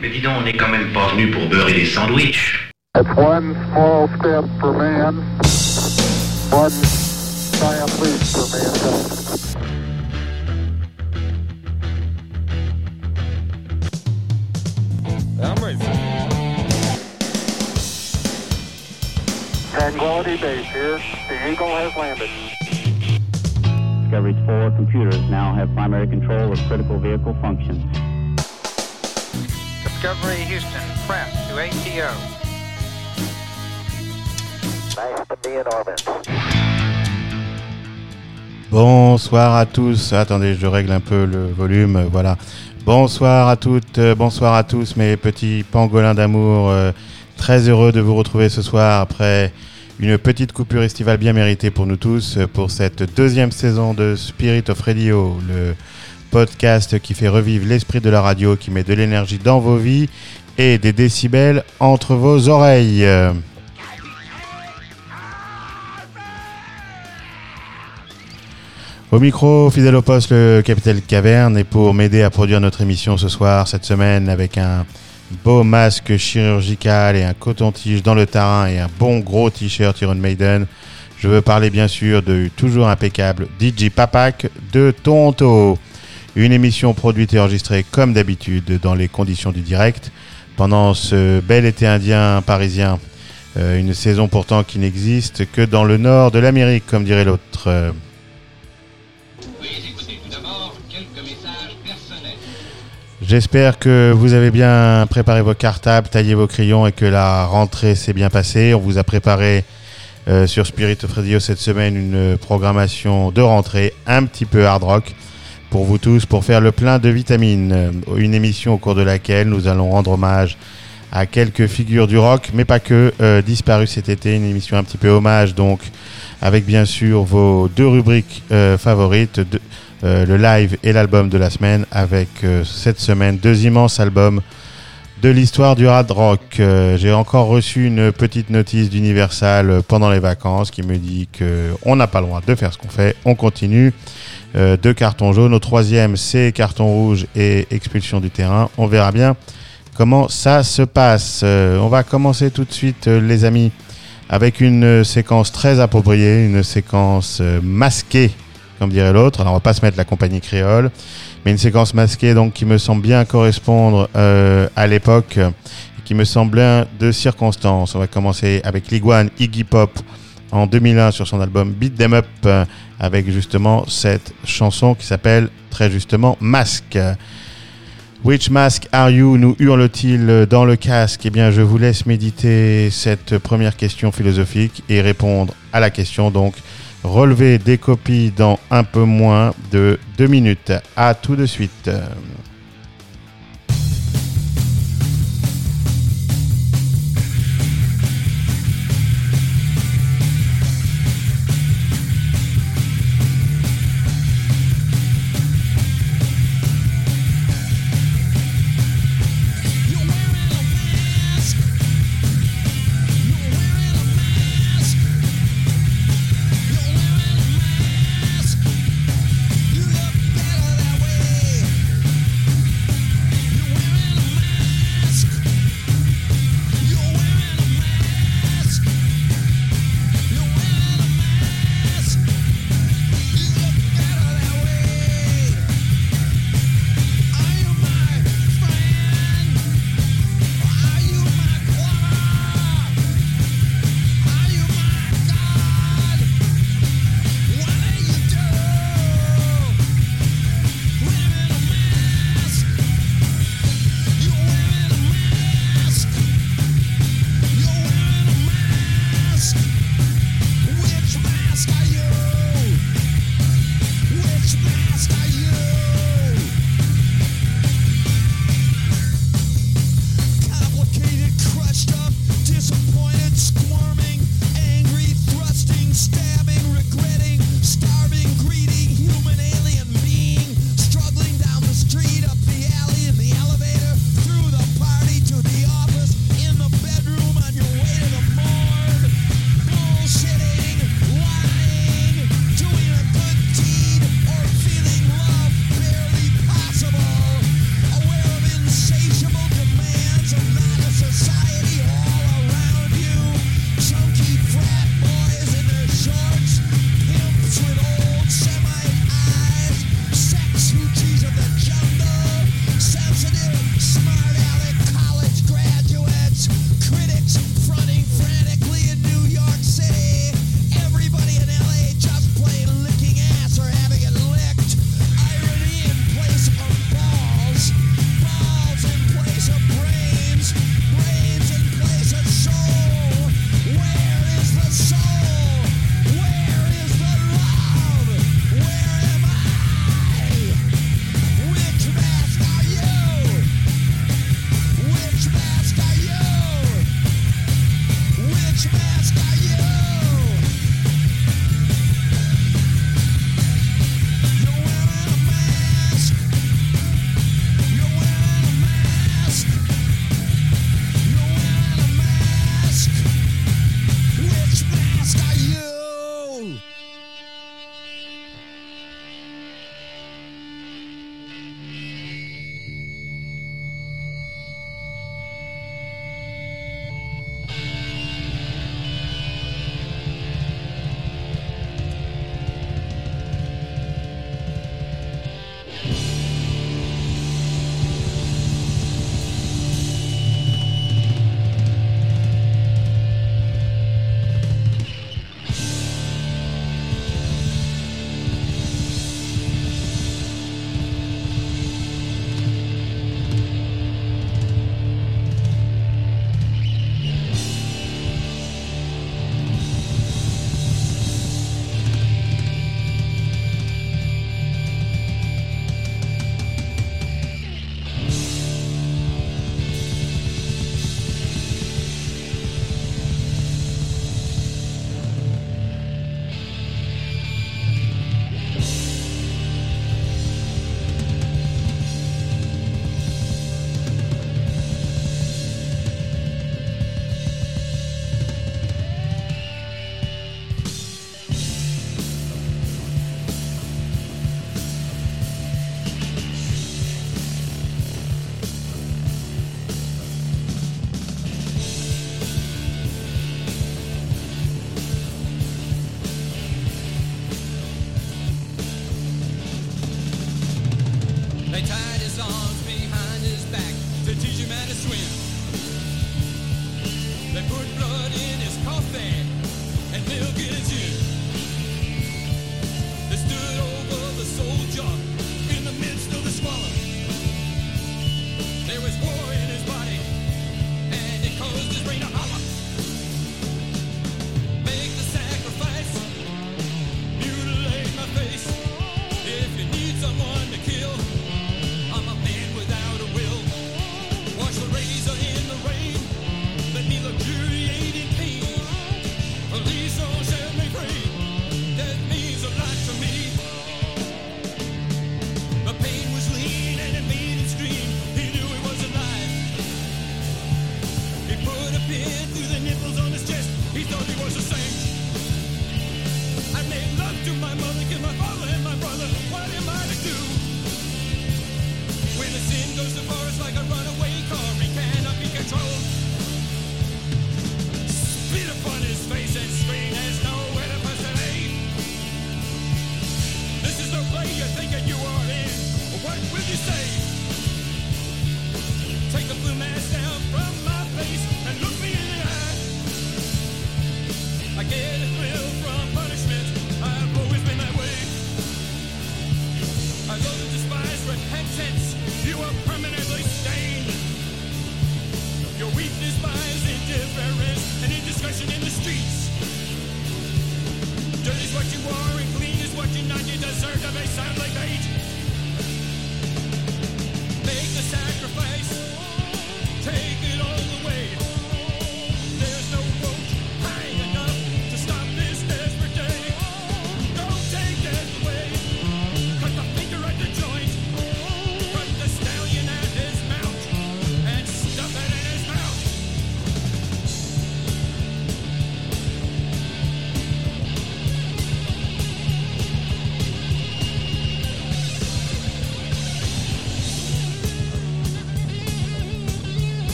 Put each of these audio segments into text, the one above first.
Mais dis donc, on n'est quand même pas venu pour beurrer des sandwichs. It's one small step for man, one giant leap for mankind. I'm ready. Tranquility Base here. The Eagle has landed. Discovery's four computers now have primary control of critical vehicle functions. Discovery Houston, press to ATO. Nice to be in orbit. Bonsoir à tous. Attendez, je règle un peu le volume. Voilà. Bonsoir à toutes, euh, bonsoir à tous, mes petits pangolins d'amour. Euh, très heureux de vous retrouver ce soir après une petite coupure estivale bien méritée pour nous tous euh, pour cette deuxième saison de Spirit of Radio, le podcast qui fait revivre l'esprit de la radio, qui met de l'énergie dans vos vies et des décibels entre vos oreilles. Au micro, fidèle au poste, le capitaine Caverne, et pour m'aider à produire notre émission ce soir, cette semaine, avec un beau masque chirurgical et un coton-tige dans le terrain et un bon gros t-shirt Iron Maiden, je veux parler bien sûr de toujours impeccable DJ Papak de Toronto. Une émission produite et enregistrée comme d'habitude dans les conditions du direct pendant ce bel été indien parisien. Euh, une saison pourtant qui n'existe que dans le nord de l'Amérique, comme dirait l'autre. Euh. J'espère que vous avez bien préparé vos cartables, taillé vos crayons et que la rentrée s'est bien passée. On vous a préparé euh, sur Spirit of Radio cette semaine une programmation de rentrée un petit peu hard rock pour vous tous pour faire le plein de vitamines. Euh, Une émission au cours de laquelle nous allons rendre hommage à quelques figures du rock, mais pas que, euh, disparues cet été. Une émission un petit peu hommage donc avec bien sûr vos deux rubriques euh, favorites. euh, le live et l'album de la semaine avec cette semaine deux immenses albums de l'histoire du hard rock. Euh, J'ai encore reçu une petite notice d'Universal pendant les vacances qui me dit que on n'a pas le droit de faire ce qu'on fait, on continue. Euh, deux cartons jaunes, au troisième c'est carton rouge et expulsion du terrain. On verra bien comment ça se passe. Euh, on va commencer tout de suite euh, les amis avec une séquence très appropriée, une séquence masquée comme dirait l'autre. Alors on va pas se mettre la compagnie créole, mais une séquence masquée donc qui me semble bien correspondre euh, à l'époque, et qui me semble de circonstance. On va commencer avec l'iguane Iggy Pop en 2001 sur son album Beat Them Up, euh, avec justement cette chanson qui s'appelle très justement Masque. Which mask are you? Nous hurle-t-il dans le casque? Eh bien, je vous laisse méditer cette première question philosophique et répondre à la question donc relever des copies dans un peu moins de deux minutes. À tout de suite.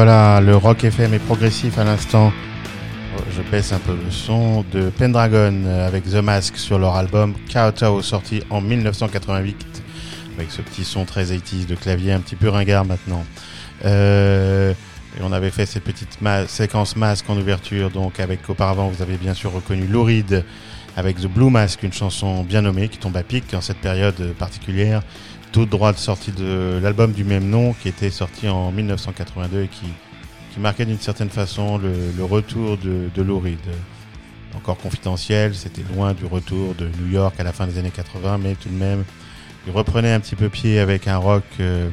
Voilà, le rock FM est progressif à l'instant. Oh, Je baisse un peu le son de Pendragon euh, avec The Mask sur leur album Kowtow sorti en 1988 avec ce petit son très 80s de clavier un petit peu ringard maintenant. Euh, et on avait fait cette petite séquence Mask en ouverture donc avec auparavant vous avez bien sûr reconnu Lou Reed avec The Blue Mask, une chanson bien nommée qui tombe à pic en cette période particulière, toute droite sortie de l'album du même nom qui était sorti en 1982 et qui, marquait d'une certaine façon le, retour de, de. Encore confidentiel, c'était loin du retour de New York à la fin des années 80, mais tout de même, il reprenait un petit peu pied avec un rock euh,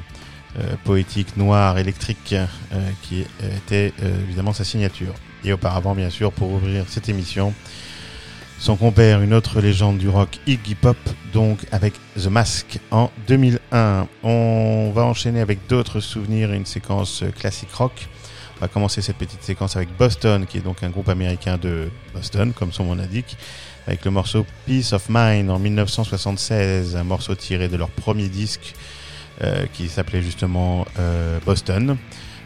euh, poétique, noir, électrique, euh, qui était évidemment sa signature. Et auparavant, bien sûr, pour ouvrir cette émission, son compère, une autre légende du rock, Iggy Pop, donc avec The Mask en 2001. On va enchaîner avec d'autres souvenirs une séquence classique rock. On va commencer cette petite séquence avec Boston, qui est donc un groupe américain de Boston, comme son nom l'indique, avec le morceau Peace of Mind en 1976, un morceau tiré de leur premier disque euh, qui s'appelait justement euh, Boston.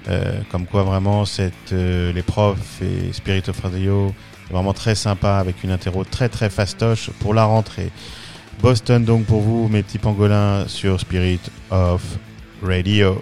Euh, comme quoi vraiment cette, euh, les profs et Spirit of Radio vraiment très sympa avec une interro très très fastoche pour la rentrée. Boston donc pour vous mes petits pangolins sur Spirit of Radio.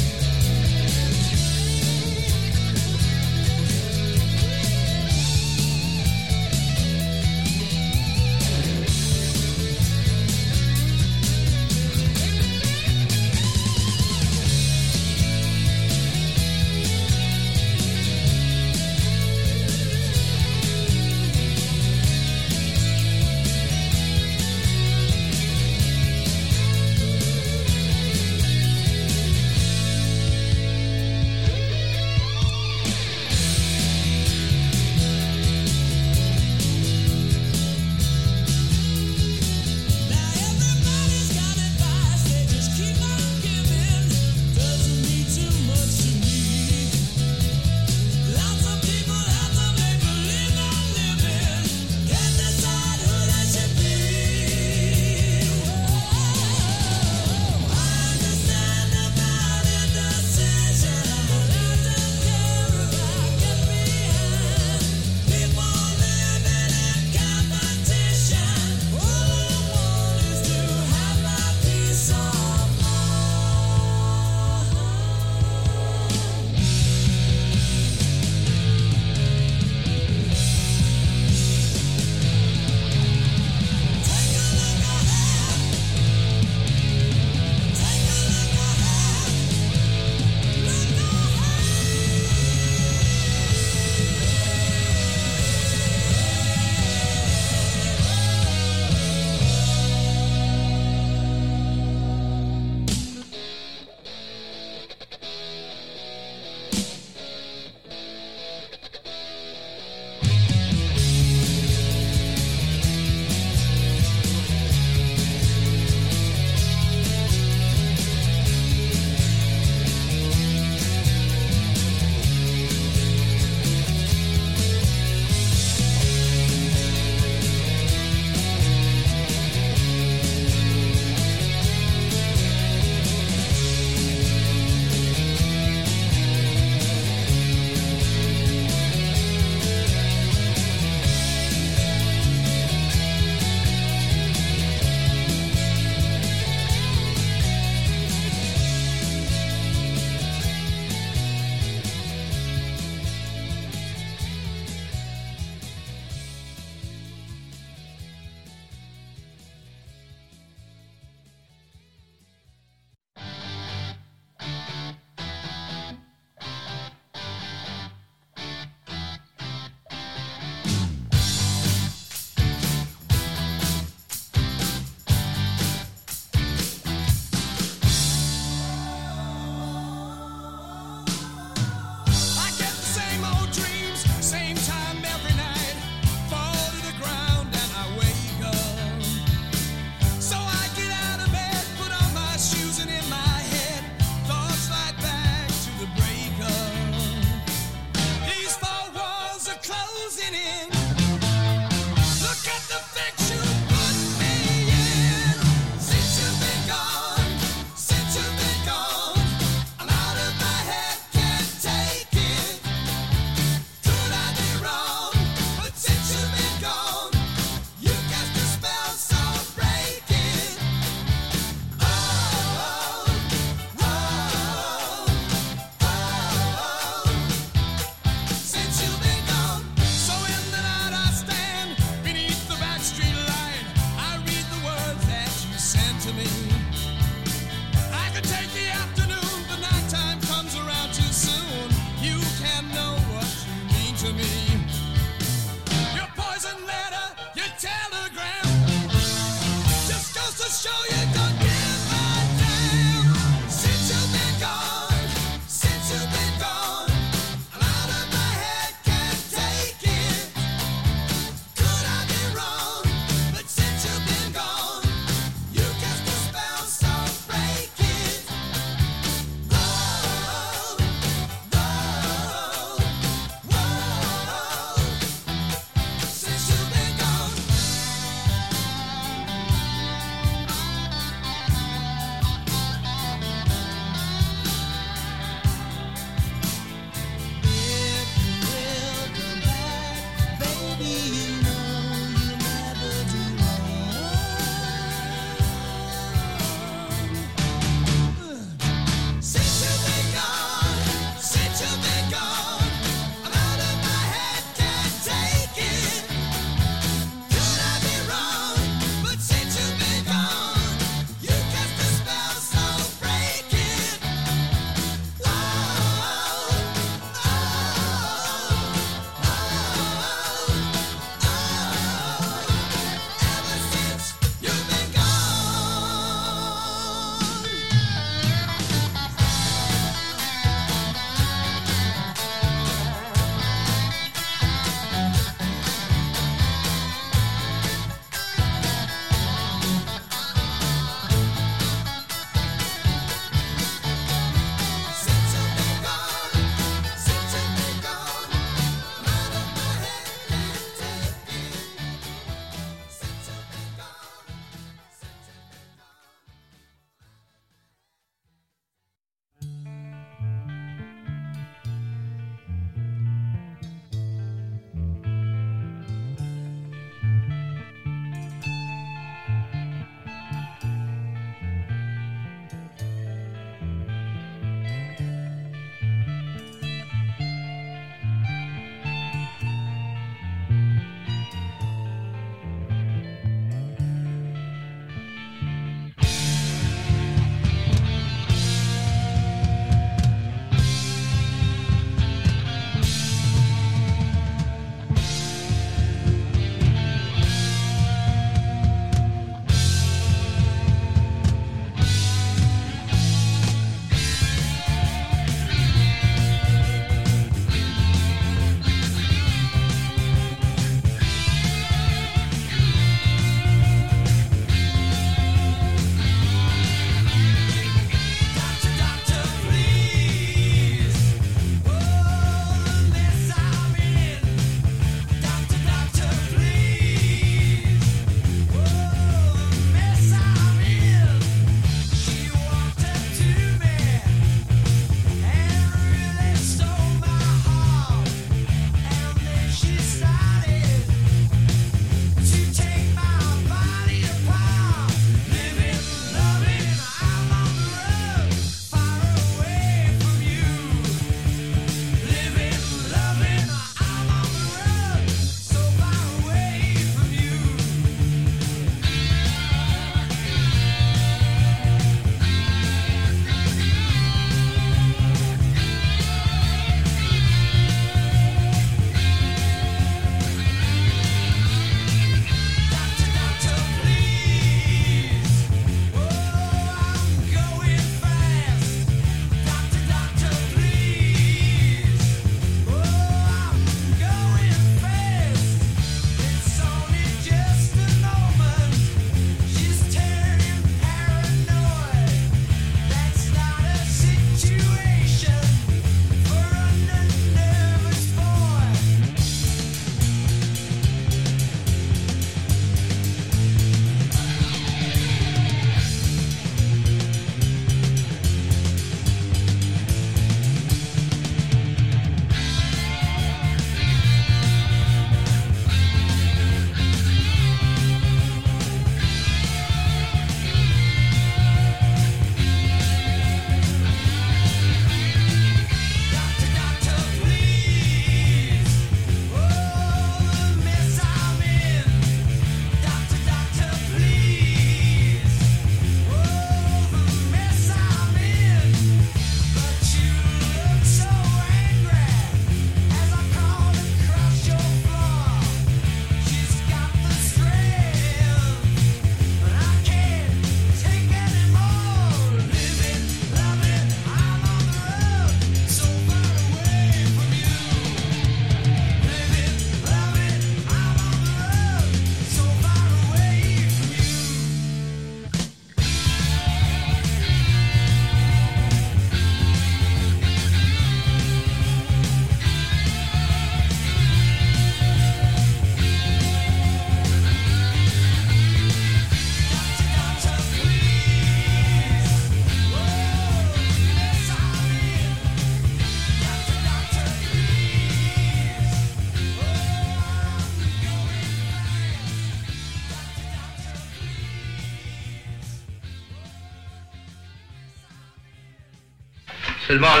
Seulement,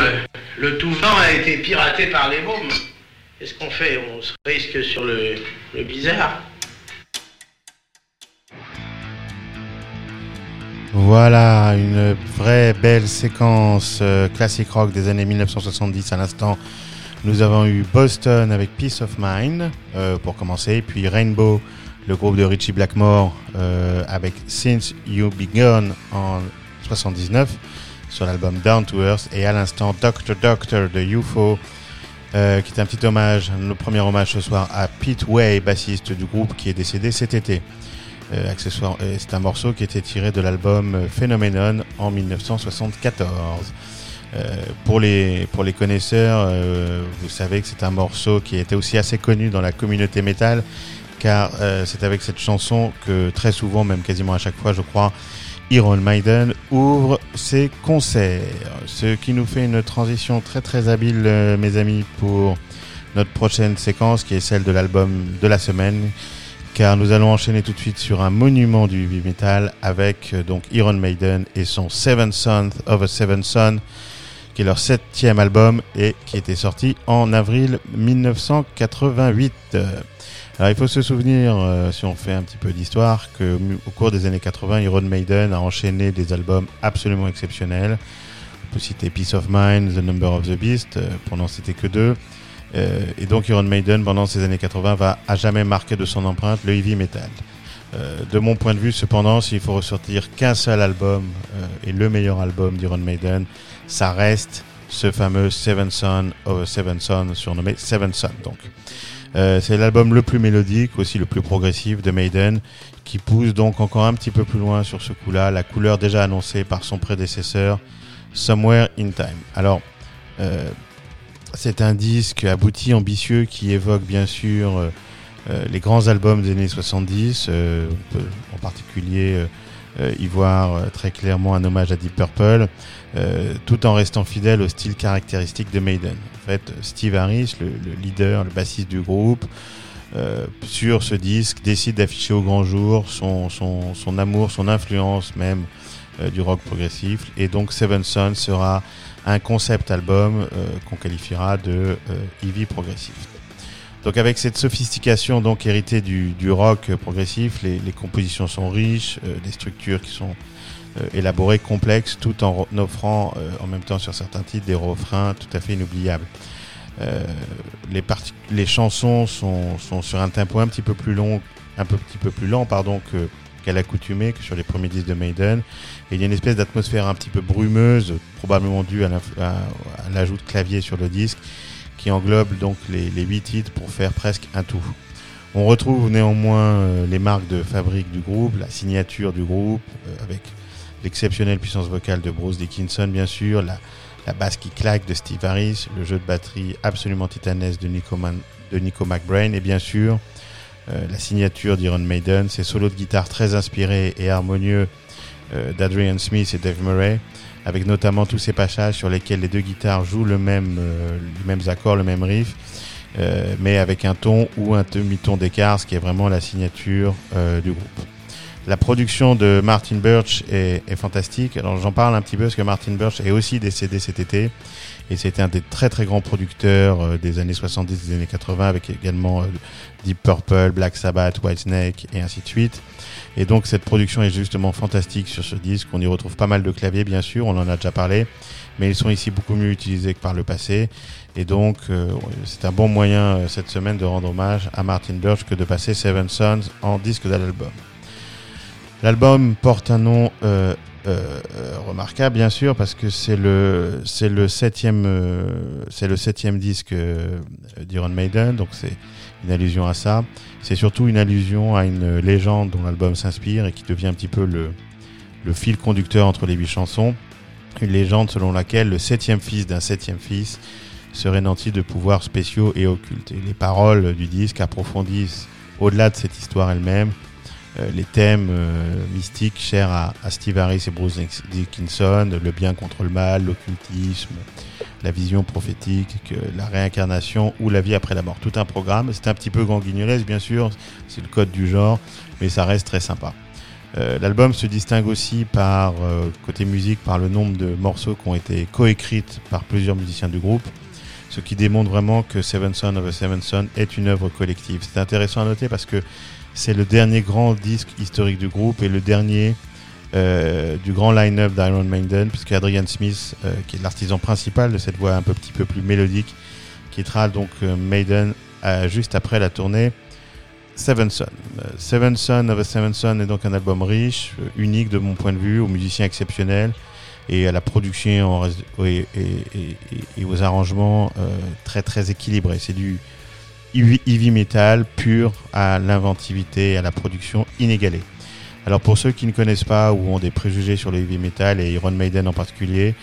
le, le tout venant a été piraté par les mômes. Qu'est-ce qu'on fait? On se risque sur le, le bizarre. Voilà, une vraie belle séquence euh, classique rock des années 1970 à l'instant. Nous avons eu Boston avec Peace of Mind euh, pour commencer, puis Rainbow, le groupe de Richie Blackmore euh, avec Since You Begun en 79 sur l'album Down to Earth, et à l'instant Doctor Doctor de UFO euh, qui est un petit hommage, le premier hommage ce soir à Pete Way, bassiste du groupe qui est décédé cet été. Euh, accessoire, euh, c'est un morceau qui était tiré de l'album Phenomenon en 1974. Euh, pour, les, pour les connaisseurs, euh, vous savez que c'est un morceau qui était aussi assez connu dans la communauté métal, car euh, c'est avec cette chanson que très souvent, même quasiment à chaque fois, je crois, Iron Maiden ouvre ses concerts. Ce qui nous fait une transition très très habile, euh, mes amis, pour notre prochaine séquence, qui est celle de l'album de la semaine, car nous allons enchaîner tout de suite sur un monument du heavy metal avec euh, donc Iron Maiden et son Seven Sons of a Seven Son, qui est leur septième album et qui était sorti en avril 1988. Euh, Alors il faut se souvenir, euh, si on fait un petit peu d'histoire, que mu- au cours des années 80, Iron Maiden a enchaîné des albums absolument exceptionnels. On peut citer Peace of Mind, The Number of the Beast, euh, pour n'en citer que deux. Euh, et donc Iron Maiden, pendant ces années 80, va à jamais marquer de son empreinte le heavy metal. Euh, de mon point de vue, cependant, s'il faut ressortir qu'un seul album euh, et le meilleur album d'Iron Maiden, ça reste ce fameux Seven Son of a Seven Son, surnommé Seven Son. Donc, Euh, c'est l'album le plus mélodique, aussi le plus progressif de Maiden, qui pousse donc encore un petit peu plus loin sur ce coup-là, la couleur déjà annoncée par son prédécesseur, Somewhere in Time. Alors, euh, c'est un disque abouti, ambitieux, qui évoque bien sûr euh, les grands albums des années 70. euh, on en particulier y voir très clairement un hommage à Deep Purple, tout en restant fidèle au style caractéristique de Maiden. Steve Harris, le, le leader, le bassiste du groupe, euh, sur ce disque, décide d'afficher au grand jour son, amour, son influence même euh, du rock progressif. Et donc Seven Sons sera un concept album euh, qu'on qualifiera de heavy progressif. Donc avec cette sophistication donc héritée du, rock progressif, les, les compositions sont riches, des structures qui sont euh, élaborées, complexes, tout en offrant euh, en même temps sur certains titres des refrains tout à fait inoubliables. Euh, les, les chansons sont, sont sur un tempo un petit peu plus long, un petit peu plus lent pardon que qu'à l'accoutumée que sur les premiers disques de Maiden. Il y a une espèce d'atmosphère un petit peu brumeuse, probablement due à l'ajout de clavier sur le disque, qui englobe donc les, les 8 titres pour faire presque un tout. On retrouve néanmoins les marques de fabrique du groupe, la signature du groupe, avec l'exceptionnelle puissance vocale de Bruce Dickinson, bien sûr, la, basse qui claque de Steve Harris, le jeu de batterie absolument titanesque de Nico, McBrain, et bien sûr, euh, la signature d'Iron Maiden, ses solos de guitare très inspirés et harmonieux euh, d'Adrian Smith et Dave Murray, avec notamment tous ces passages sur lesquels les deux guitares jouent le même, euh, les mêmes accords, le même riff, mais avec un ton ou un demi-ton d'écart, ce qui est vraiment la signature du groupe. La production de Martin Birch est, fantastique. Alors j'en parle un petit peu parce que Martin Birch est aussi décédé cet été et c'était un des très très grands producteurs euh, des années 70, des années 80 avec également euh, Deep Purple, Black Sabbath, Whitesnake et ainsi de suite. Et donc cette production est justement fantastique sur ce disque. On y retrouve pas mal de claviers bien sûr, on en a déjà parlé, mais ils sont ici beaucoup mieux utilisés que par le passé. Et donc euh, c'est un bon moyen cette semaine de rendre hommage à Martin Birch que de passer Seven Sons en disque de l'album. Porte un nom euh, euh, euh, remarquable bien sûr parce que c'est le c'est le septième euh, c'est le septième disque euh, d'Iron Maiden donc c'est une allusion à ça. C'est surtout une allusion à une légende dont l'album s'inspire et qui devient un petit peu le le fil conducteur entre les huit chansons. Une légende selon laquelle le septième fils d'un septième fils serait nanti de pouvoirs spéciaux et occultes. Et les paroles du disque approfondissent au-delà de cette histoire elle-même les thèmes euh, mystiques chers à, à Steve Harris et Bruce Dickinson, le bien contre le mal, l'occultisme, la vision prophétique, que la réincarnation ou la vie après la mort. Tout un programme. C'est un petit peu ganguignolesque, bien sûr, c'est le code du genre, mais ça reste très sympa. Euh, L'album se distingue aussi par, euh, côté musique, par le nombre de morceaux qui ont été coécrites par plusieurs musiciens du groupe, ce qui démontre vraiment que Seven Son of a Seven Son est une œuvre collective. C'est intéressant à noter parce que c'est le dernier grand disque historique du groupe et le dernier euh, du grand line-up d'Iron Maiden, puisque Adrian Smith, euh, qui est l'artisan principal de cette voix un peu, petit peu plus mélodique, quittera donc euh, Maiden juste après la tournée Seven Son. Seven Son of a Seven Son est donc un album riche, unique de mon point de vue, aux musiciens exceptionnels et à la production et, aux arrangements très très équilibrés. C'est du heavy metal pur à l'inventivité et à la production inégalée. Alors pour ceux qui ne connaissent pas ou ont des préjugés sur le heavy metal et Iron Maiden en particulier,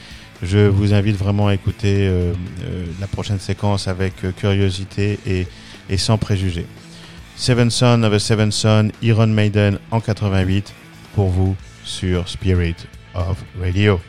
je vous invite vraiment à écouter euh, euh, la prochaine séquence avec euh, curiosité et, et sans préjugés. Seven Son of a Seven Son, Iron Maiden en 88 pour vous sur Spirit of Radio.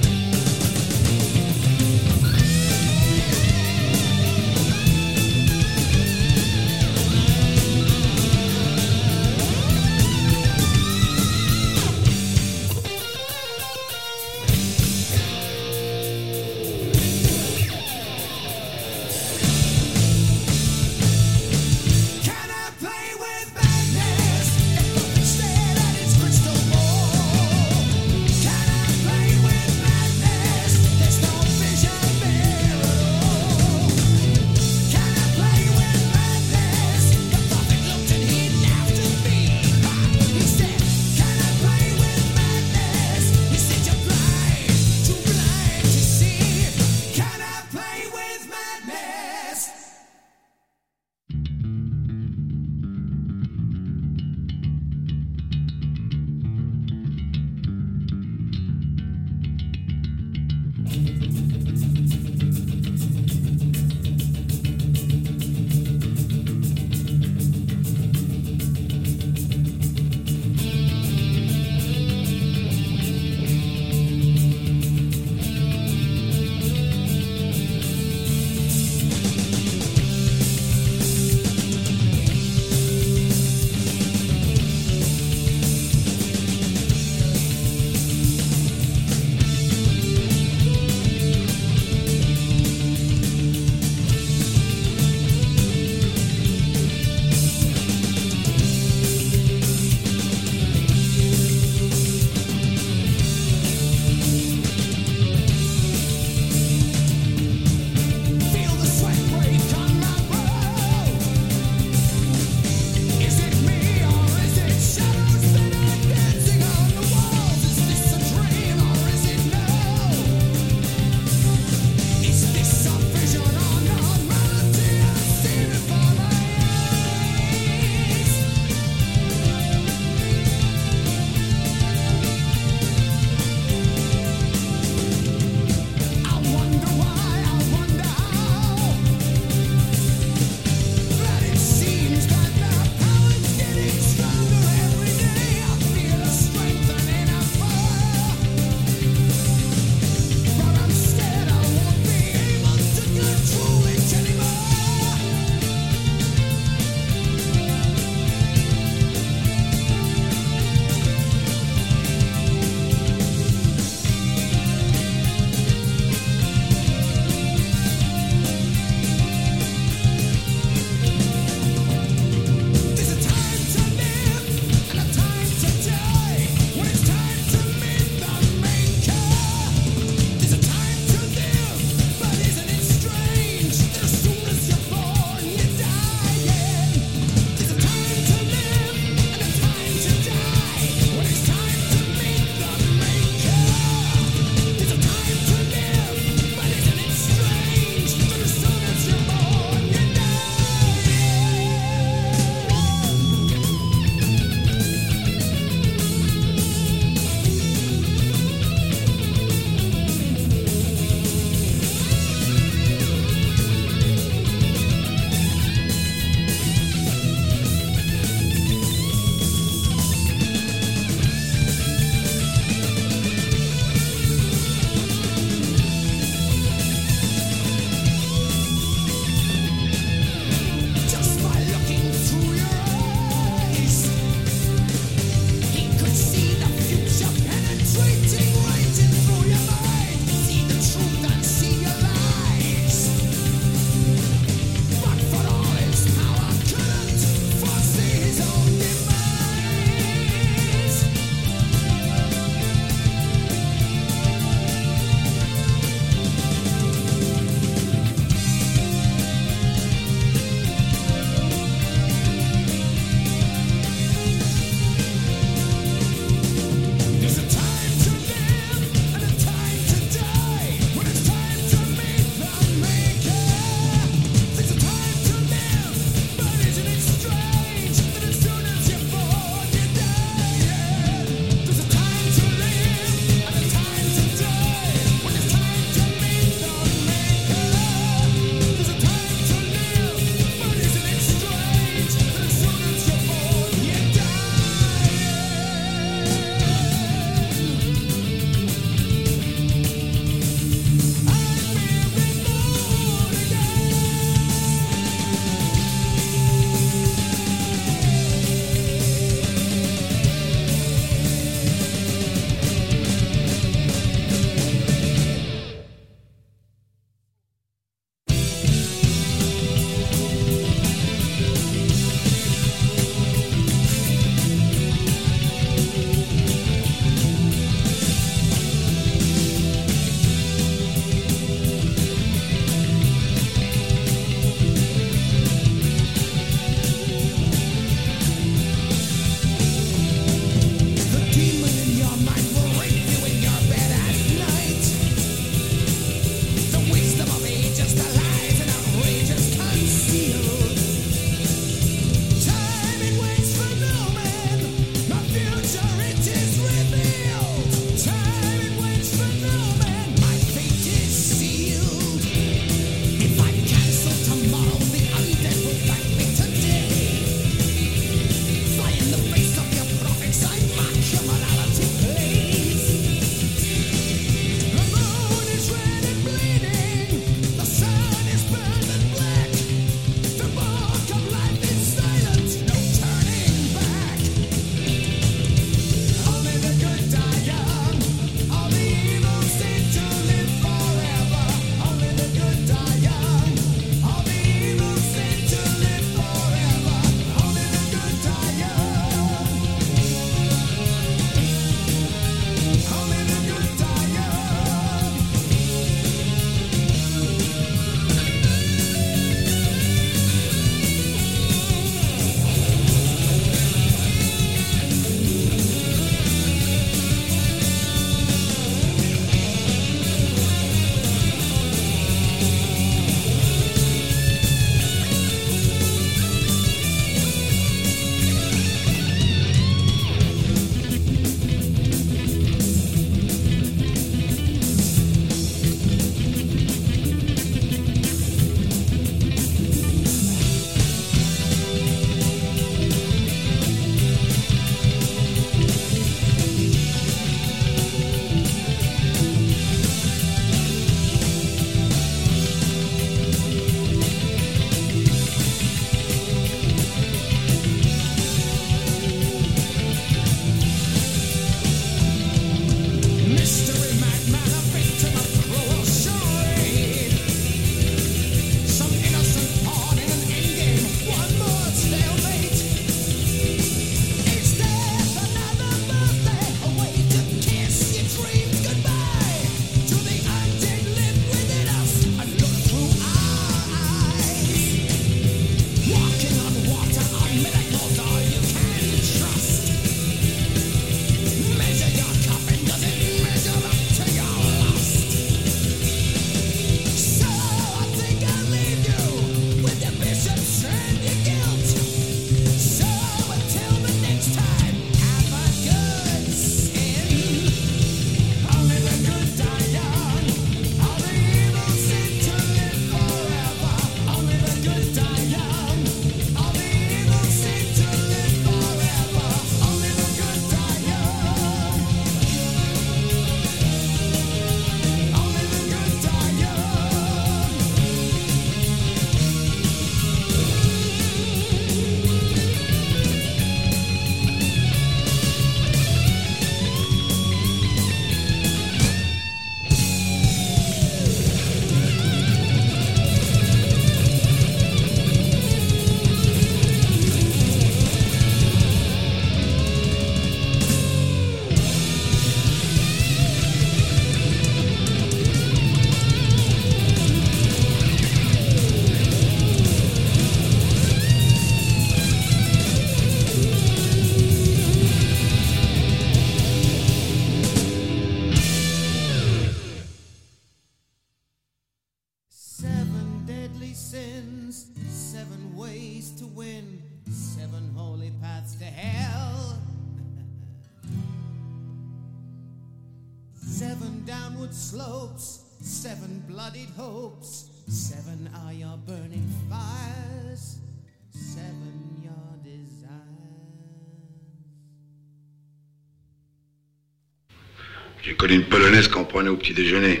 J'ai connu une polonaise qu'on prenait au petit déjeuner.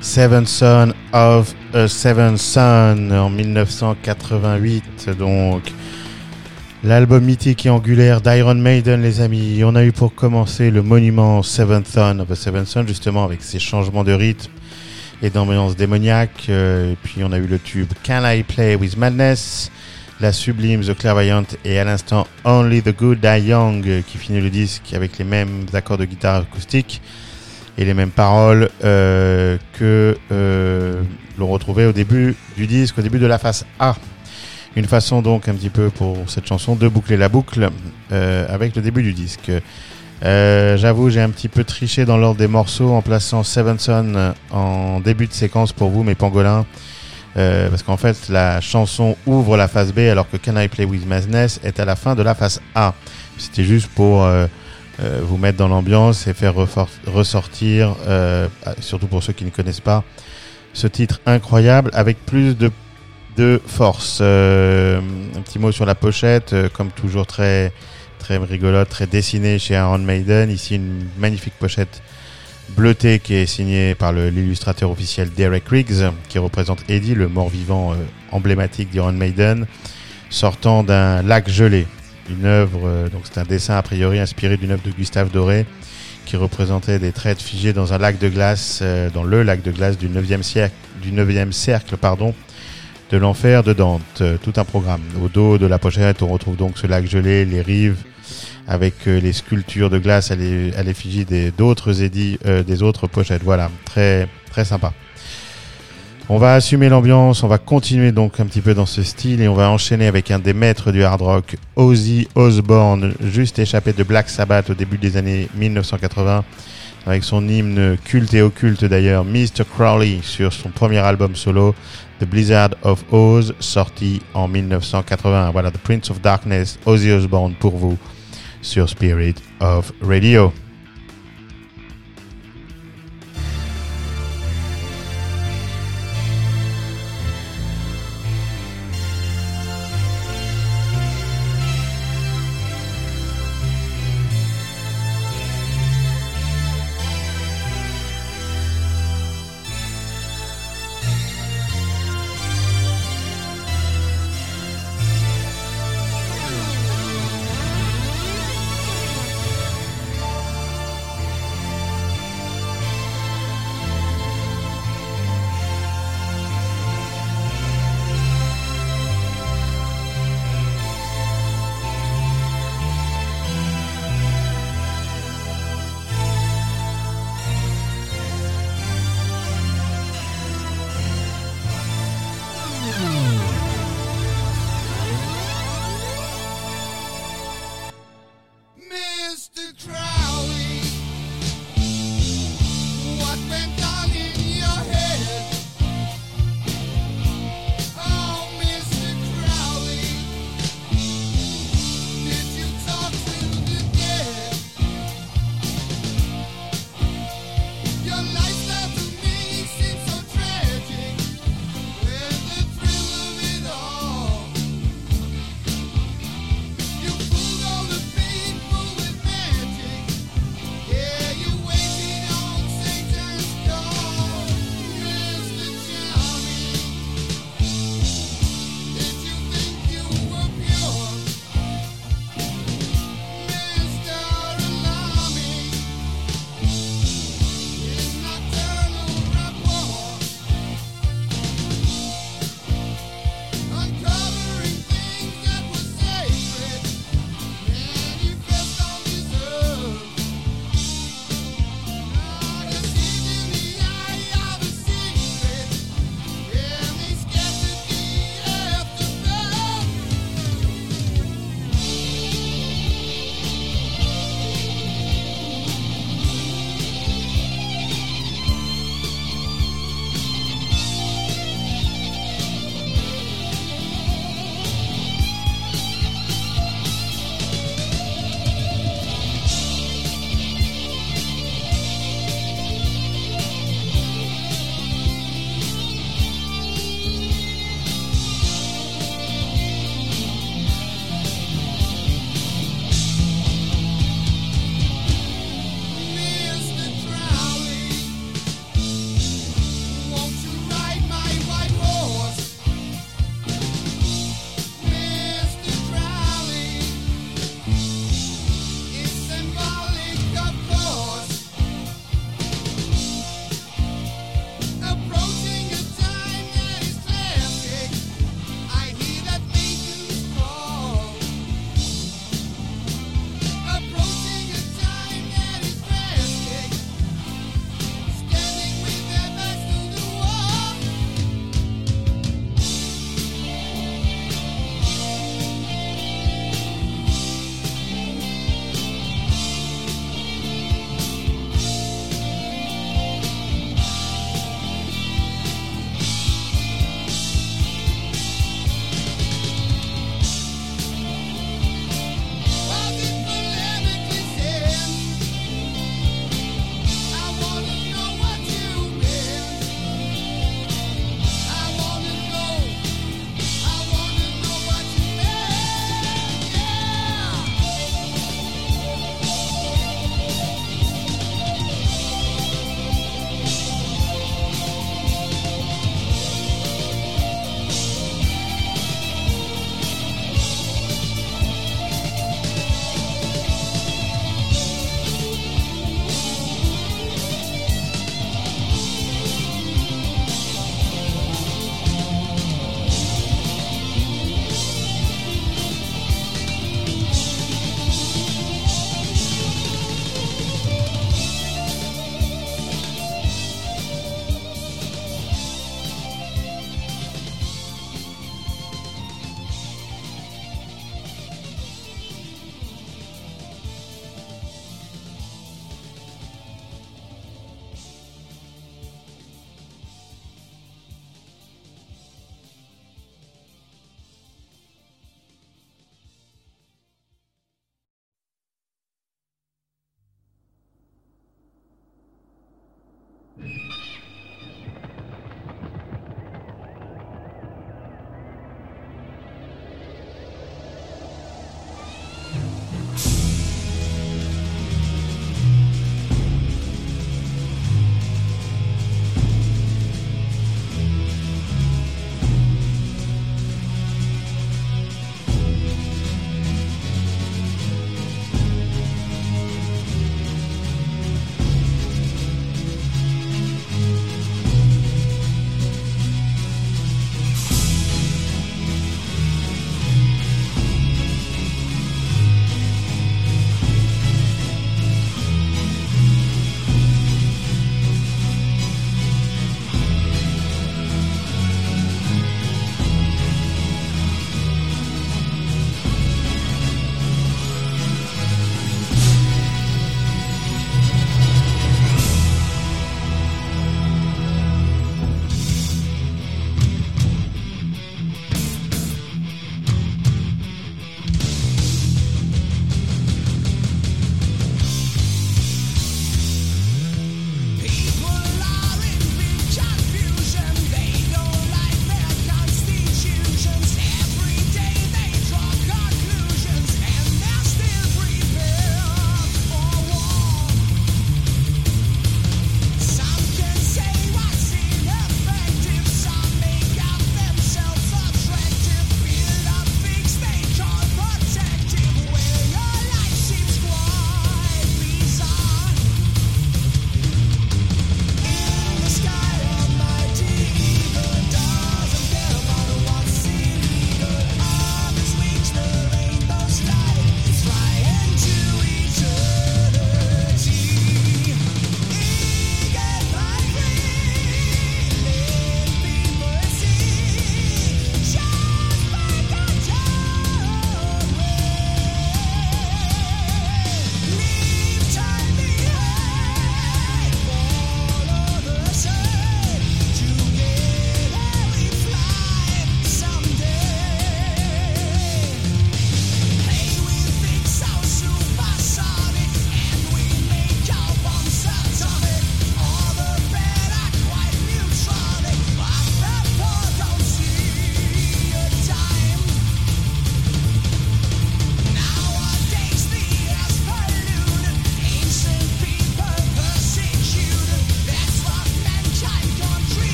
Seven Son of a Seven Son en 1988 donc. L'album mythique et angulaire d'Iron Maiden les amis. On a eu pour commencer le monument Seven Son of a Seven Son justement avec ses changements de rythme et d'ambiance démoniaque. Euh, et puis on a eu le tube Can I Play With Madness? La sublime The Clairvoyant et à l'instant Only the Good Die Young qui finit le disque avec les mêmes accords de guitare acoustique et les mêmes paroles euh, que euh, l'on retrouvait au début du disque, au début de la face A. Une façon donc un petit peu pour cette chanson de boucler la boucle euh, avec le début du disque. J'avoue, j'ai un petit peu triché dans l'ordre des morceaux en plaçant Seven Son en début de séquence pour vous, mes pangolins. Euh, parce qu'en fait, la chanson ouvre la face B alors que Can I Play With Madness est à la fin de la face A. C'était juste pour euh, euh, vous mettre dans l'ambiance et faire ressortir, surtout pour ceux qui ne connaissent pas, ce titre incroyable avec plus de, force. Un petit mot sur la pochette, comme toujours très très rigolote, très dessinée chez Iron Maiden. Ici une magnifique pochette bleutée qui est signée par l'illustrateur officiel Derek Riggs, qui représente Eddie, le mort-vivant euh, emblématique d'Iron Maiden, sortant d'un lac gelé une œuvre, euh, donc c'est un dessin a priori inspiré d'une œuvre de Gustave Doré qui représentait des traits figés dans un lac de glace, euh, dans le lac de glace du 9e siècle, du 9e cercle, pardon, de l'enfer de Dante. Tout un programme. Au dos de la pochette, on retrouve donc ce lac gelé, les rives, avec euh, les sculptures de glace à l'effigie des d'autres édits, euh, des autres pochettes. Voilà, très très sympa. On va assumer l'ambiance, on va continuer donc un petit peu dans ce style et on va enchaîner avec un des maîtres du hard rock, Ozzy Osbourne, juste échappé de Black Sabbath au début des années 1980, avec son hymne culte et occulte d'ailleurs, Mr. Crowley, sur son premier album solo, The Blizzard of Oz, sorti en 1980. Voilà, The Prince of Darkness, Ozzy Osbourne pour vous sur Spirit of Radio.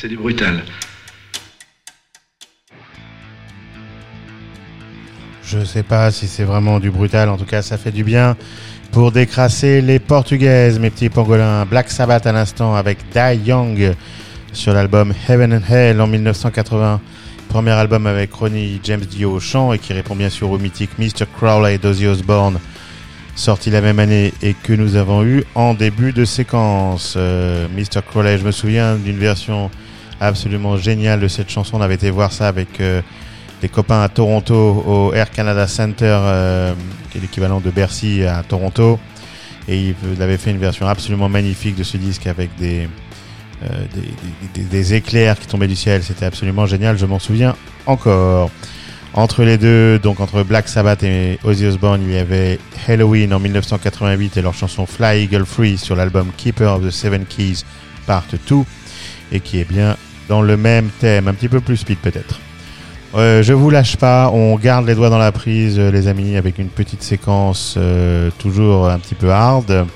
C'est du brutal. Je sais pas si c'est vraiment du brutal, en tout cas ça fait du bien pour décrasser les portugaises, mes petits pangolins. Black Sabbath à l'instant avec Die Young sur l'album Heaven and Hell en 1980. Premier album avec Ronnie James Dio au chant et qui répond bien sûr au mythique Mr. Crowley d'Ozzy Osbourne, sorti la même année et que nous avons eu en début de séquence. Euh, Mr. Crowley, je me souviens d'une version absolument géniale de cette chanson. On avait été voir ça avec euh, des copains à Toronto au Air Canada Center, euh, qui est l'équivalent de Bercy à Toronto. Et il avait fait une version absolument magnifique de ce disque avec des, euh, des, des- des éclairs qui tombaient du ciel. C'était absolument génial, je m'en souviens encore. Entre les deux, donc entre Black Sabbath et Ozzy Osbourne, il y avait Halloween en 1988 et leur chanson Fly Eagle Free sur l'album Keeper of the Seven Keys Part 2 et qui est bien dans le même thème, un petit peu plus speed peut-être. Euh, je vous lâche pas, on garde les doigts dans la prise, euh, les amis, avec une petite séquence euh, toujours un petit peu hard.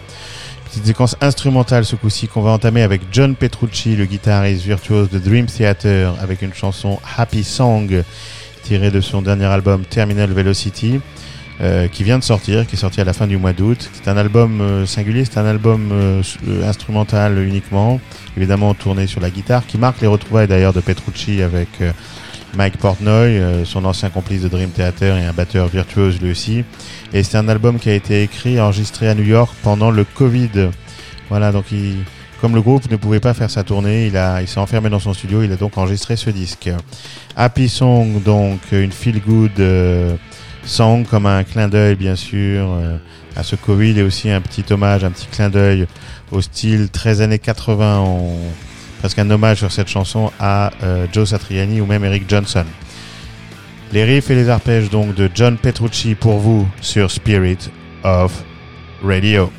Petite séquence instrumentale ce coup-ci qu'on va entamer avec John Petrucci, le guitariste virtuose de Dream Theater, avec une chanson Happy Song tirée de son dernier album Terminal Velocity, euh, qui vient de sortir, qui est sorti à la fin du mois d'août. C'est un album euh, singulier, c'est un album euh, instrumental uniquement, évidemment tourné sur la guitare, qui marque les retrouvailles d'ailleurs de Petrucci avec Mike Portnoy, son ancien complice de Dream Theater et un batteur virtuose lui aussi. Et c'est un album qui a été écrit et enregistré à New York pendant le Covid. Voilà, donc il, comme le groupe ne pouvait pas faire sa tournée, il, il s'est enfermé dans son studio, il a donc enregistré ce disque. Happy Song, donc une feel good song, comme un clin d'œil bien sûr euh, à ce Covid et aussi un petit hommage, un petit clin d'œil au style 13 années 80, on- presque un hommage sur cette chanson à euh, Joe Satriani ou même Eric Johnson. Les riffs et les arpèges donc de John Petrucci pour vous sur Spirit of Radio.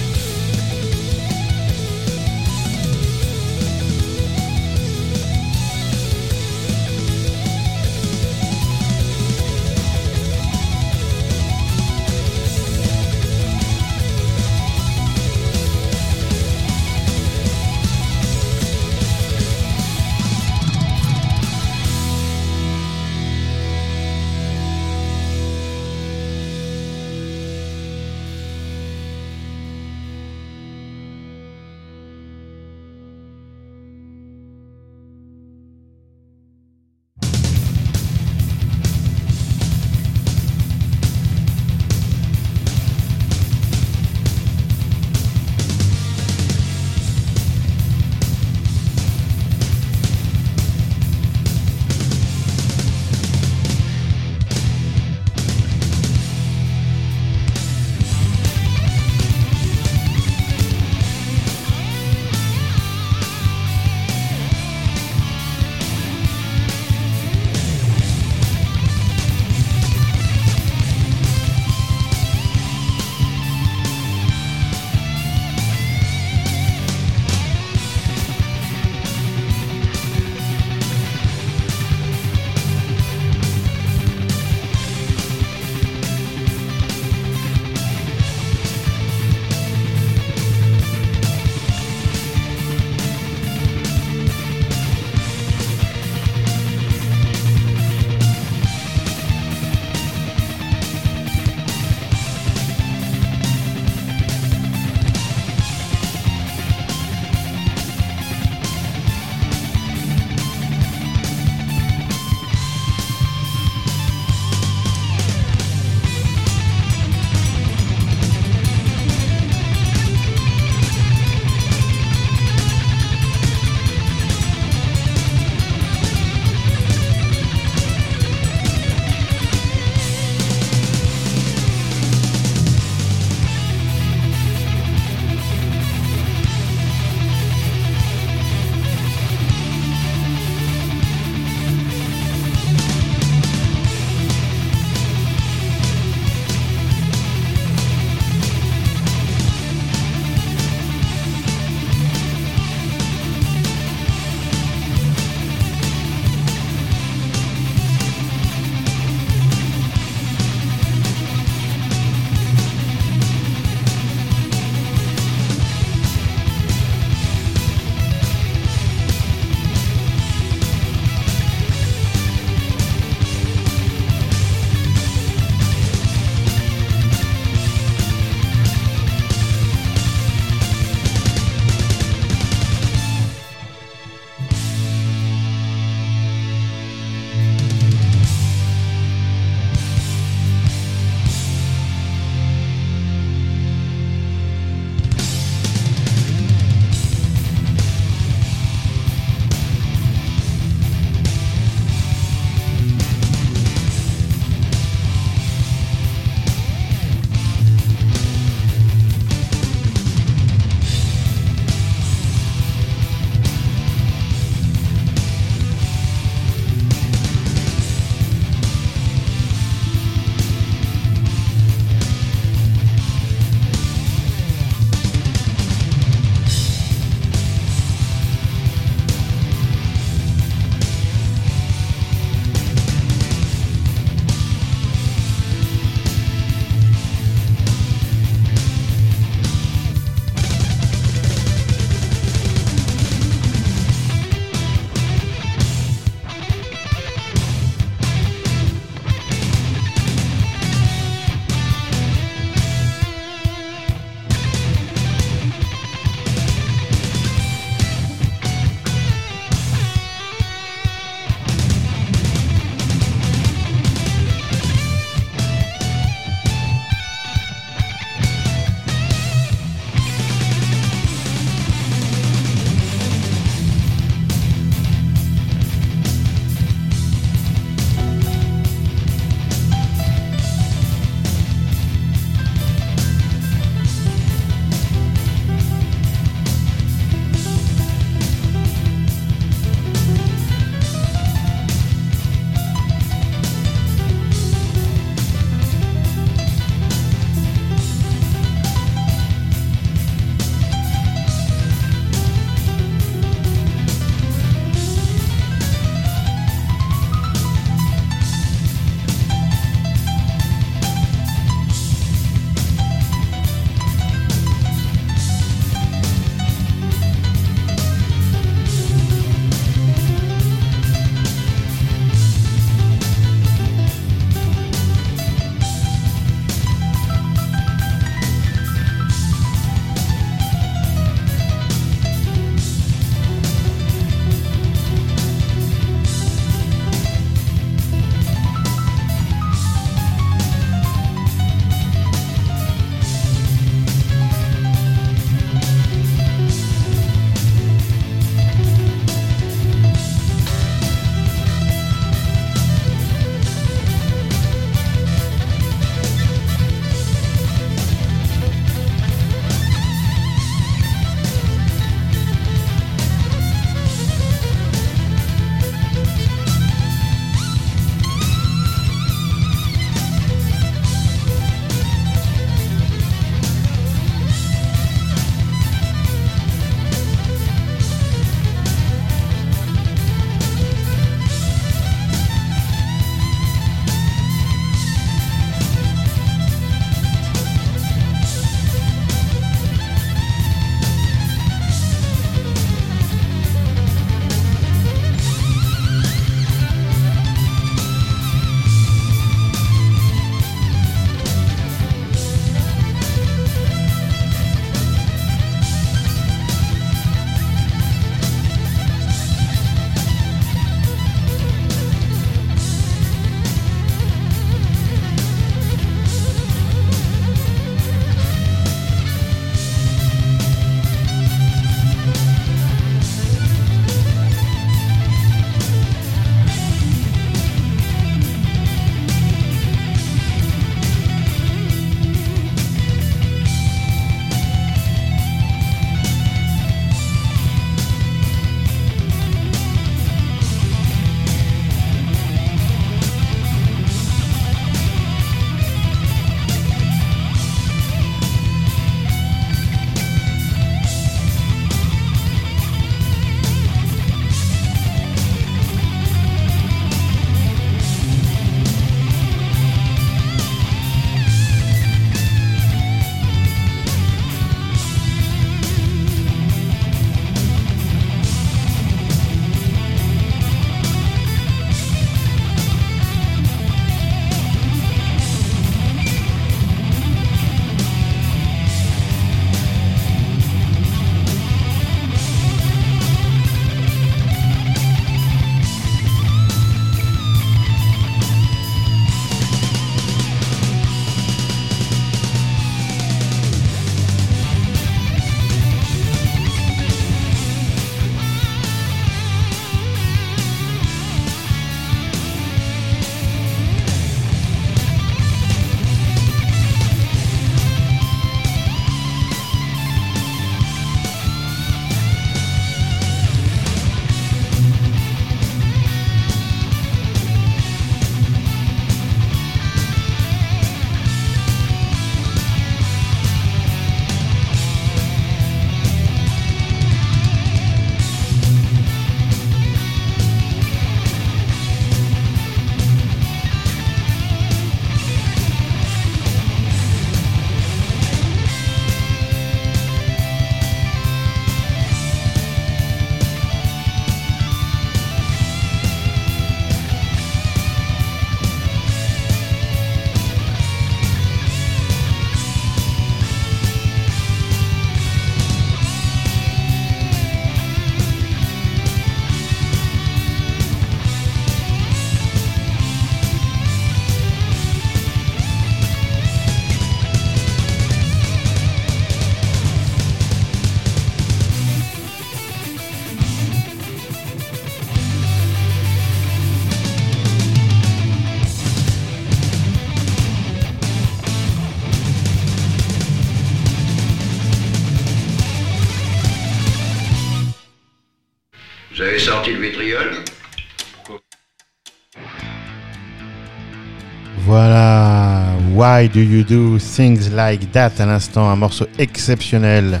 Voilà, Why Do You Do Things Like That? À l'instant, un morceau exceptionnel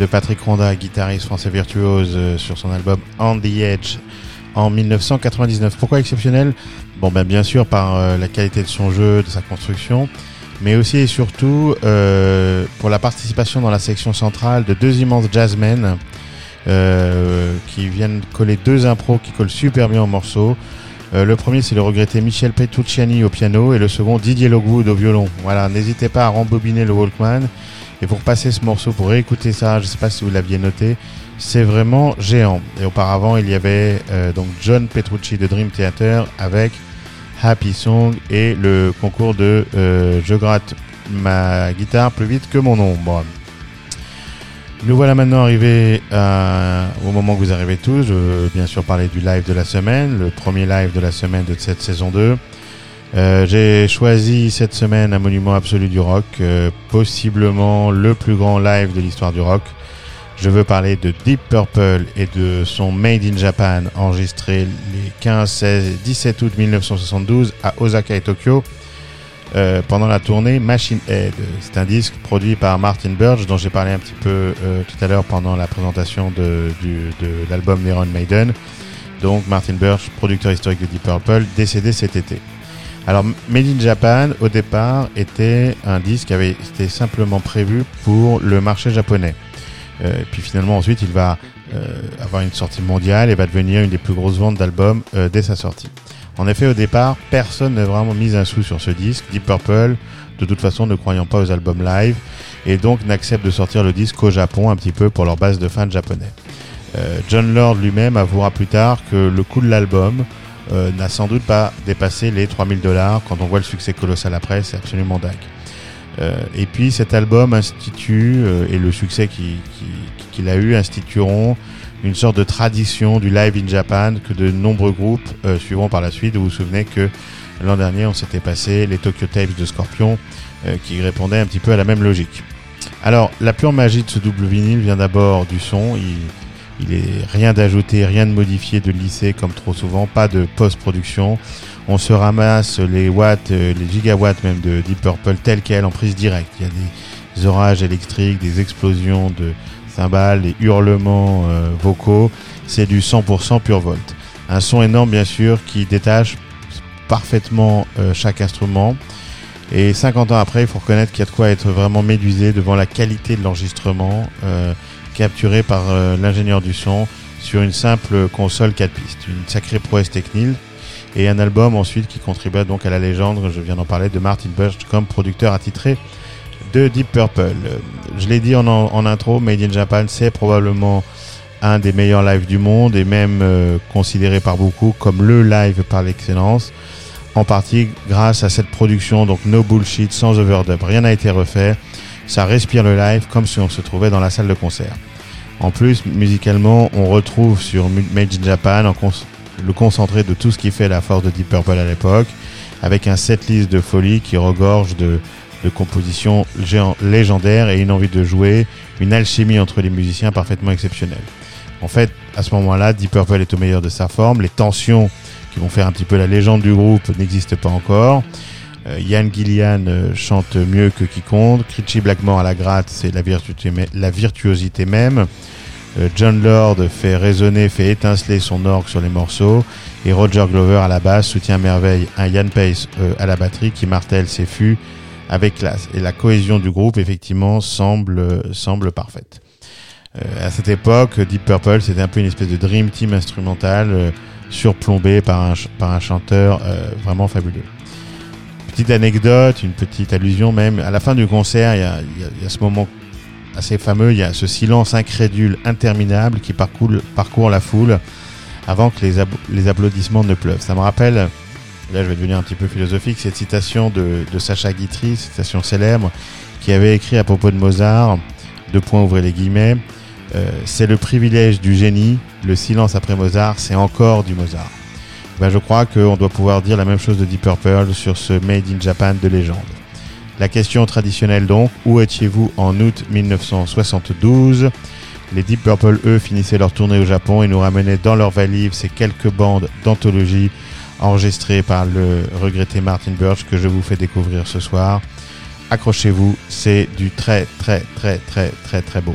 de Patrick Ronda, guitariste français virtuose euh, sur son album On the Edge en 1999. Pourquoi exceptionnel? Bon ben bien sûr par euh, la qualité de son jeu, de sa construction, mais aussi et surtout euh, pour la participation dans la section centrale de deux immenses jazzmen euh, qui viennent coller deux impros qui collent super bien au morceau. Euh, le premier, c'est le regretté Michel Petrucciani au piano et le second, Didier Lockwood au violon. Voilà, n'hésitez pas à rembobiner le Walkman. Et pour passer ce morceau, pour réécouter ça, je ne sais pas si vous l'aviez noté, c'est vraiment géant. Et auparavant, il y avait euh, donc John Petrucci de Dream Theater avec Happy Song et le concours de euh, Je gratte ma guitare plus vite que mon ombre. Nous voilà maintenant arrivés à- au moment que vous arrivez tous. Je veux bien sûr parler du live de la semaine, le premier live de la semaine de cette saison 2. Euh, J'ai choisi cette semaine un monument absolu du rock, euh, possiblement le plus grand live de l'histoire du rock. Je veux parler de Deep Purple et de son Made in Japan enregistré les 15, 16 et 17 août 1972 à Osaka et Tokyo euh, pendant la tournée Machine Head. C'est un disque produit par Martin Birch dont j'ai parlé un petit peu euh, tout à l'heure pendant la présentation de, du- de l'album Iron Maiden. Donc Martin Birch, producteur historique de Deep Purple, décédé cet été. Alors Made in Japan au départ était un disque qui avait été simplement prévu pour le marché japonais. Euh, puis finalement ensuite il va euh, avoir une sortie mondiale et va devenir une des plus grosses ventes d'albums euh, dès sa sortie. En effet, au départ, personne n'a vraiment mis un sou sur ce disque. Deep Purple, de toute façon, ne croyant pas aux albums live, et donc n'accepte de sortir le disque qu'au Japon, un petit peu pour leur base de fans japonais. Euh, John Lord lui-même avouera plus tard que le coût de l'album euh, n'a sans doute pas dépassé les 3000 dollars. Quand on voit le succès colossal après, c'est absolument dingue. Euh, et puis cet album institue, euh, et le succès qu'il qui, qu'il a eu, institueront une sorte de tradition du live in Japan que de nombreux groupes euh, suivront par la suite. Vous vous souvenez que l'an dernier, on s'était passé les Tokyo Tapes de Scorpion euh, qui répondaient un petit peu à la même logique. Alors, la pure magie de ce double vinyle vient d'abord du son. Il, il est rien d'ajouté, rien de modifié, de lissé comme trop souvent, pas de post-production. On se ramasse les watts, euh, les gigawatts même de Deep Purple tels quels en prise directe. Il y a des orages électriques, des explosions de cymbales, des hurlements euh, vocaux. C'est du 100% pure volt. Un son énorme bien sûr qui détache parfaitement euh, chaque instrument. Et 50 ans après, il faut reconnaître qu'il y a de quoi être vraiment médusé devant la qualité de l'enregistrement euh, capturé par l'ingénieur du son sur une simple console 4 pistes. Une sacrée prouesse technique et un album ensuite qui contribua donc à la légende, je viens d'en parler, de Martin Birch comme producteur attitré de Deep Purple. Je l'ai dit en, intro, Made in Japan, c'est probablement un des meilleurs lives du monde et même euh, considéré par beaucoup comme le live par l'excellence en partie grâce à cette production, donc no bullshit, sans overdub. Rien n'a été refait. Ça respire le live comme si on se trouvait dans la salle de concert. En plus, musicalement, on retrouve sur Made in Japan le concentré de tout ce qui fait la force de Deep Purple à l'époque, avec un setlist de folie qui regorge de, de compositions géant- légendaires et une envie de jouer, une alchimie entre les musiciens parfaitement exceptionnelle. En fait, à ce moment-là, Deep Purple est au meilleur de sa forme. Les tensions qui vont faire un petit peu la légende du groupe n'existent pas encore. Euh, Ian Gillian euh, chante mieux que quiconque. Richie Blackmore à la gratte, c'est la, virtuosité mê- la virtuosité même. Euh, John Lord fait résonner, fait étinceler son orgue sur les morceaux. Et Roger Glover à la basse soutient à merveille un Ian Pace euh, à la batterie qui martèle ses fûts avec classe. Et la cohésion du groupe, effectivement, semble, semble parfaite. Euh, à cette époque, Deep Purple, c'était un peu une espèce de dream team instrumental euh, surplombé par un, par un chanteur euh, vraiment fabuleux. Petite anecdote, une petite allusion même. À la fin du concert, il y a, y a- y a ce moment assez fameux, il y a ce silence incrédule interminable qui parcourt, parcourt la foule avant que les, les applaudissements ne pleuvent. Ça me rappelle, là je vais devenir un petit peu philosophique, cette citation de, Sacha Guitry, citation célèbre, qui avait écrit à propos de Mozart, deux points ouvrez les guillemets, euh, c'est le privilège du génie, le silence après Mozart, c'est encore du Mozart. Ben, je crois qu'on doit pouvoir dire la même chose de Deep Purple sur ce Made in Japan de légende. La question traditionnelle donc, où étiez-vous en août 1972 Les Deep Purple, eux, finissaient leur tournée au Japon et nous ramenaient dans leur valise ces quelques bandes d'anthologie enregistrées par le regretté Martin Birch que je vous fais découvrir ce soir. Accrochez-vous, c'est du très très très très très très beau.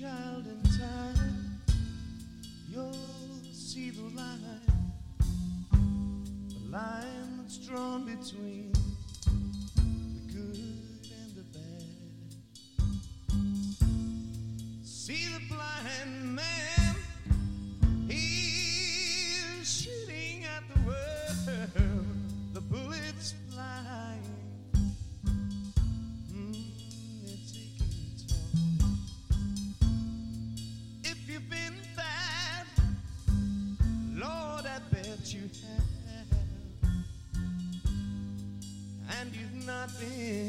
child in time, you'll see the line, the line that's drawn between. not been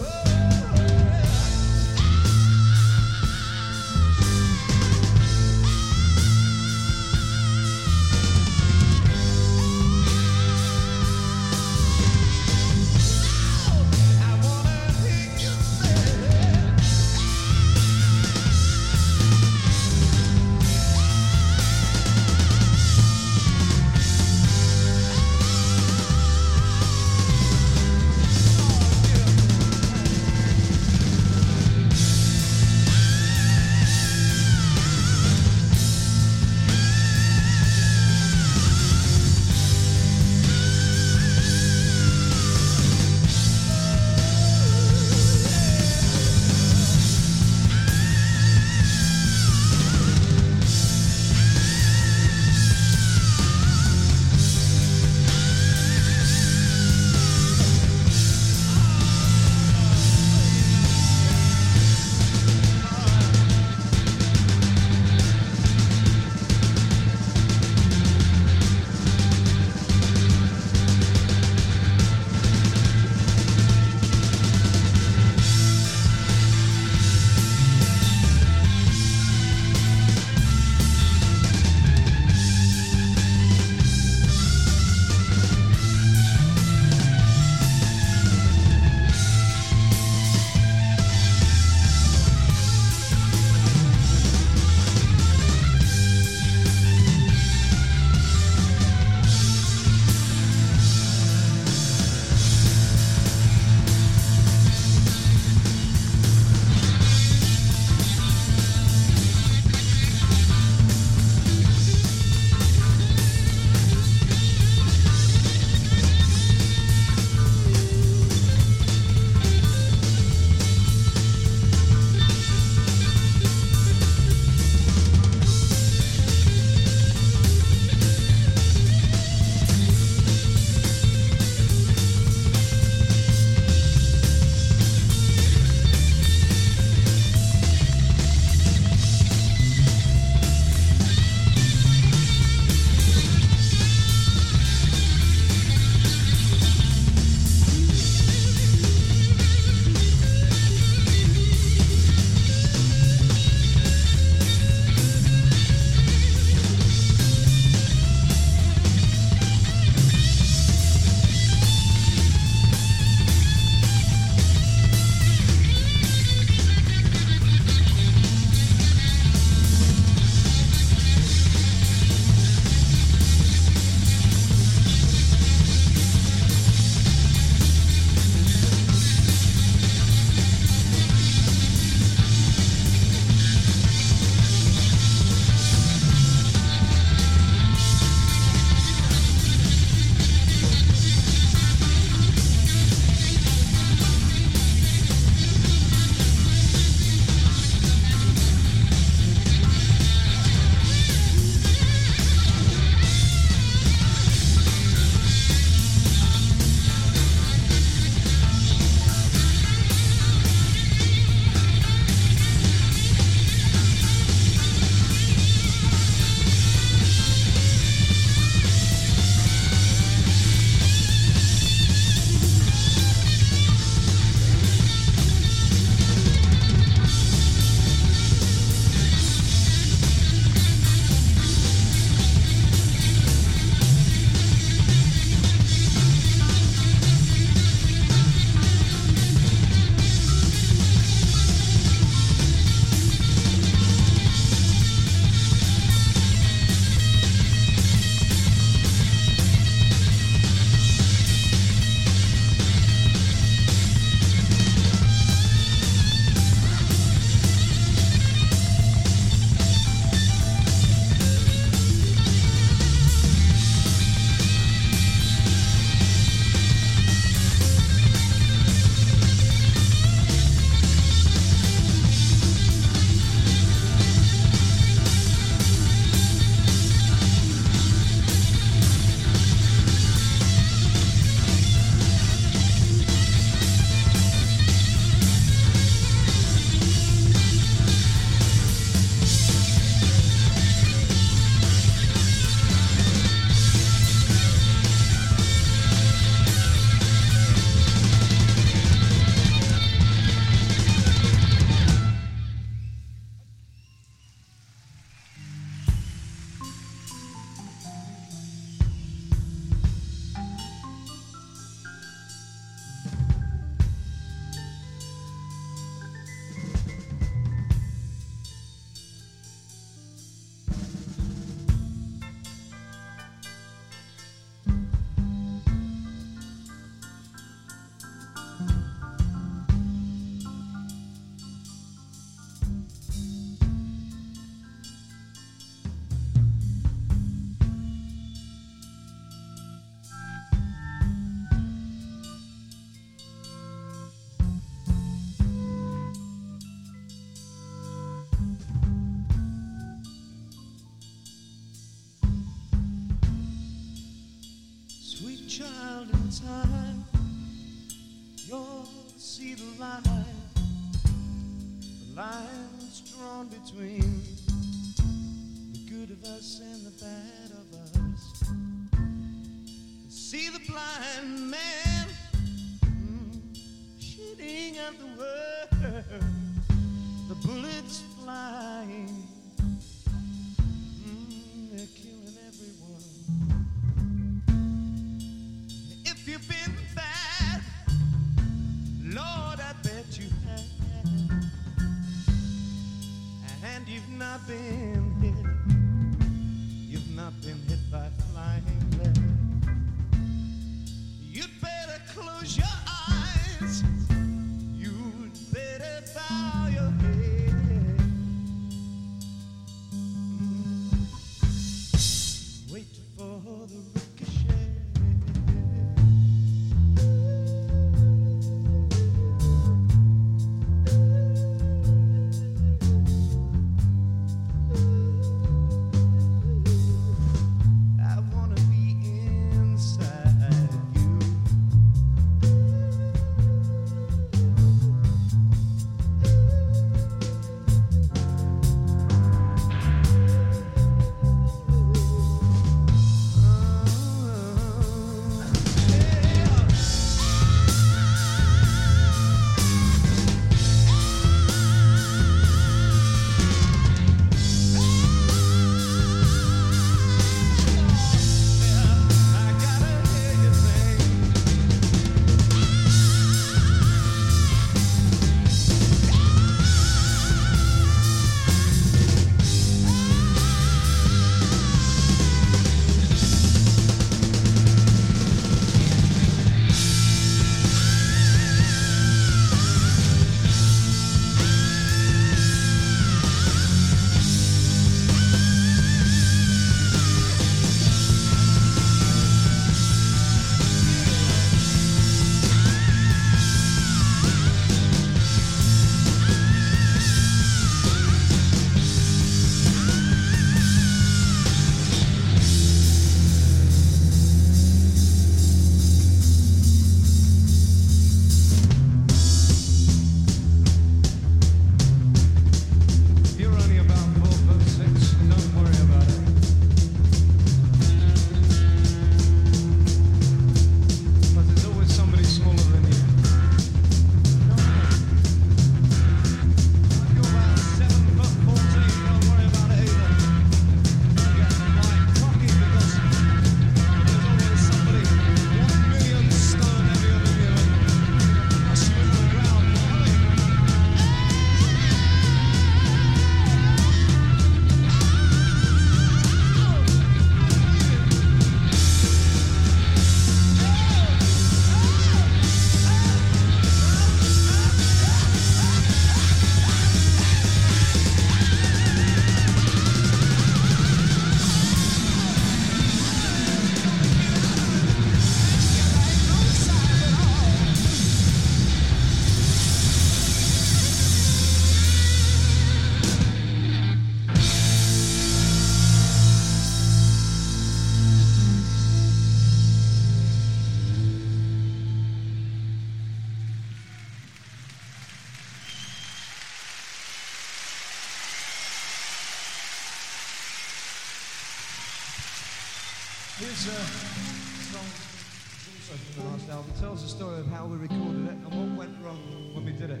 tells the story of how we recorded it and what went wrong when we did it.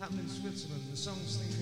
Happened in Switzerland, the song's thing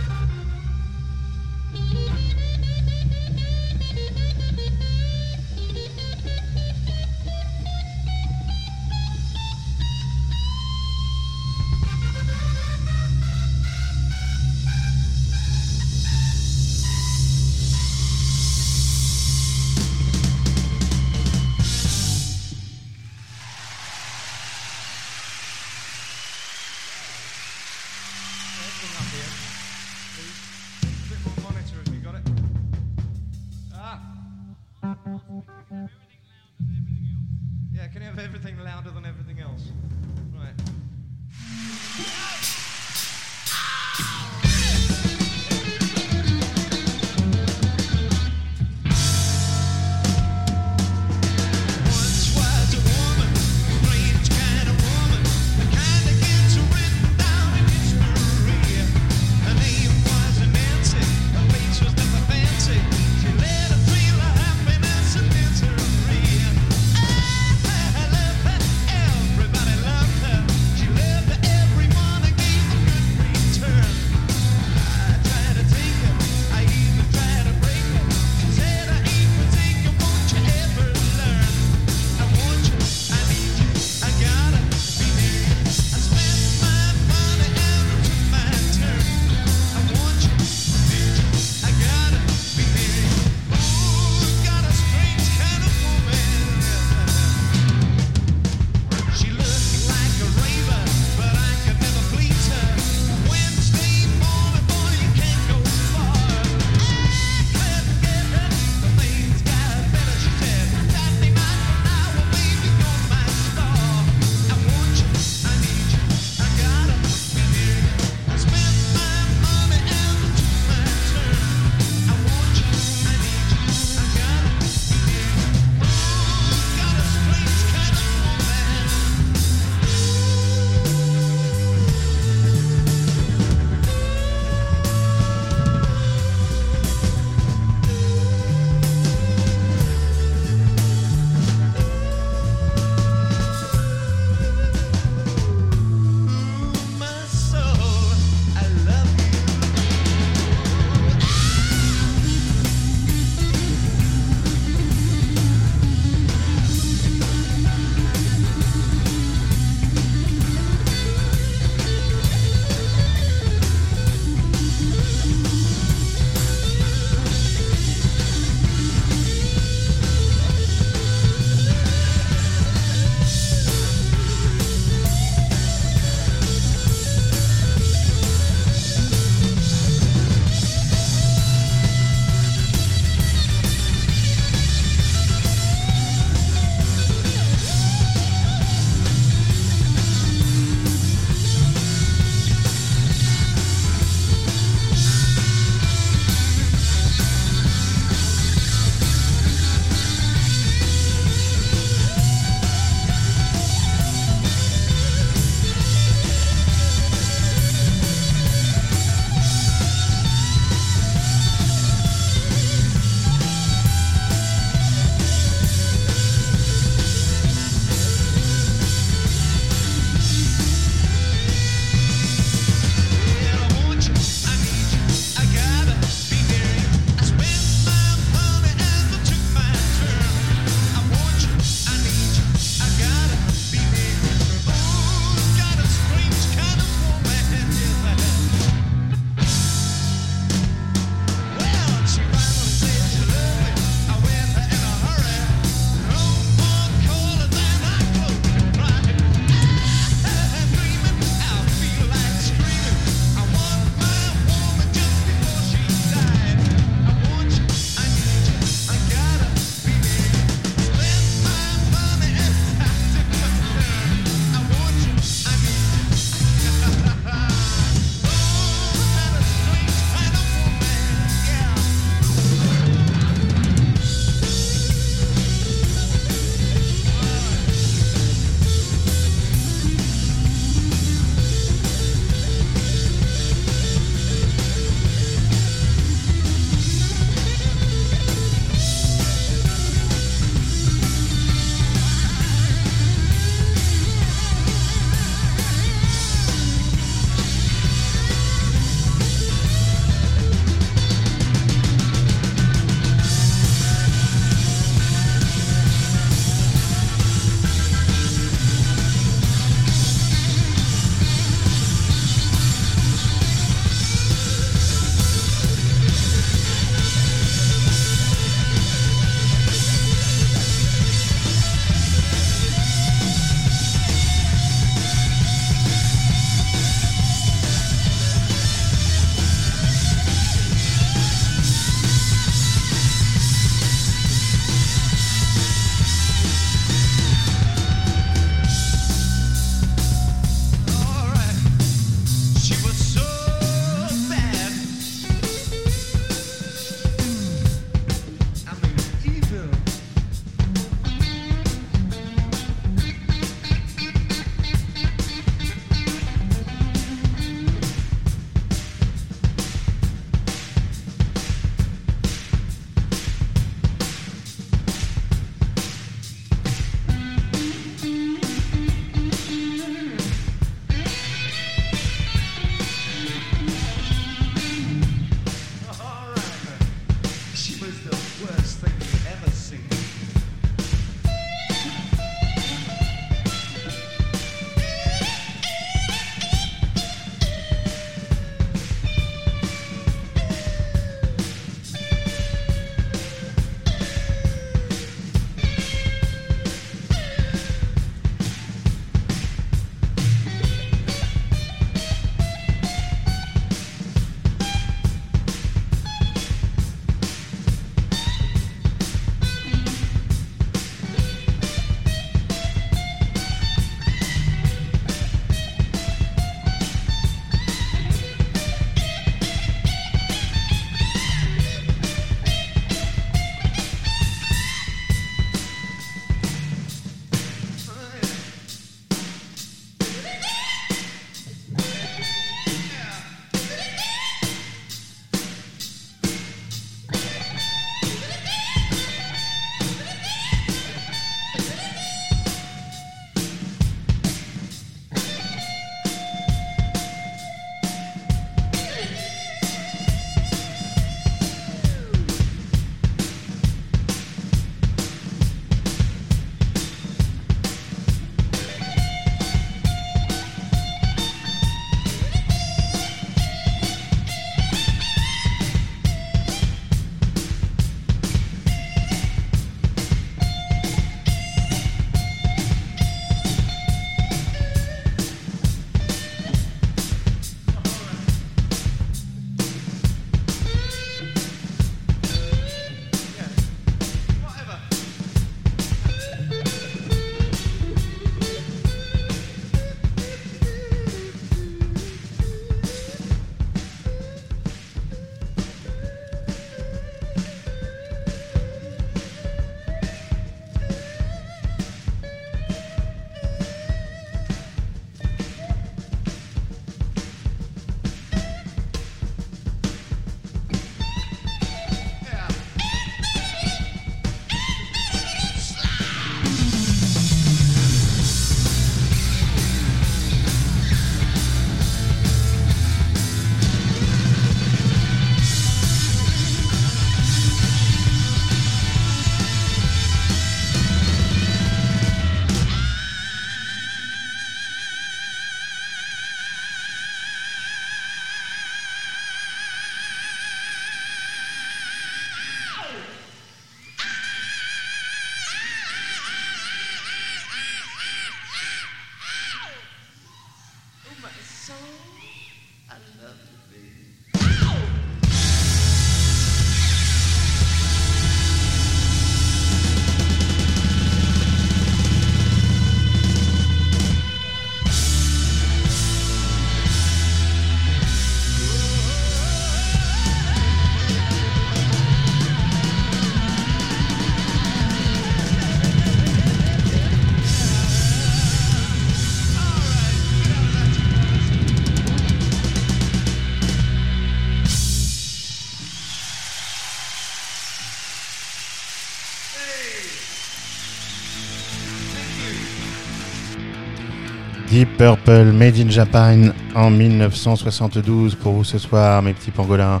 Purple Made in Japan en 1972 pour vous ce soir, mes petits pangolins.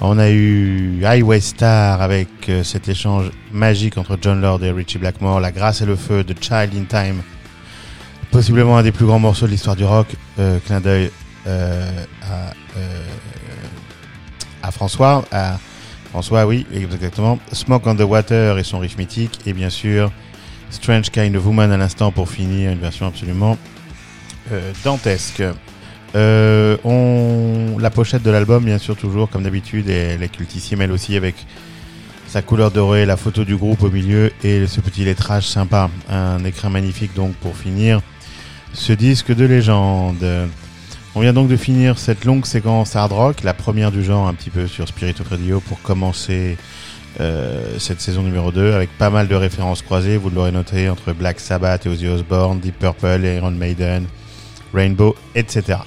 On a eu Highway Star avec euh, cet échange magique entre John Lord et Richie Blackmore, La grâce et le feu de Child in Time. Possiblement un des plus grands morceaux de l'histoire du rock. Euh, clin d'œil euh, à, euh, à François. À François, oui, exactement. Smoke on the Water et son riff mythique. Et bien sûr, Strange Kind of Woman à l'instant pour finir, une version absolument euh, dantesque. Euh, on... La pochette de l'album, bien sûr, toujours, comme d'habitude, et la cultissime, elle aussi, avec sa couleur dorée, la photo du groupe au milieu et ce petit lettrage sympa. Un écran magnifique, donc, pour finir ce disque de légende. On vient donc de finir cette longue séquence hard rock, la première du genre un petit peu sur Spirit of Radio pour commencer euh, cette saison numéro 2 avec pas mal de références croisées, vous l'aurez noté, entre Black Sabbath et Ozzy Osbourne, Deep Purple, Iron Maiden, Rainbow, etc.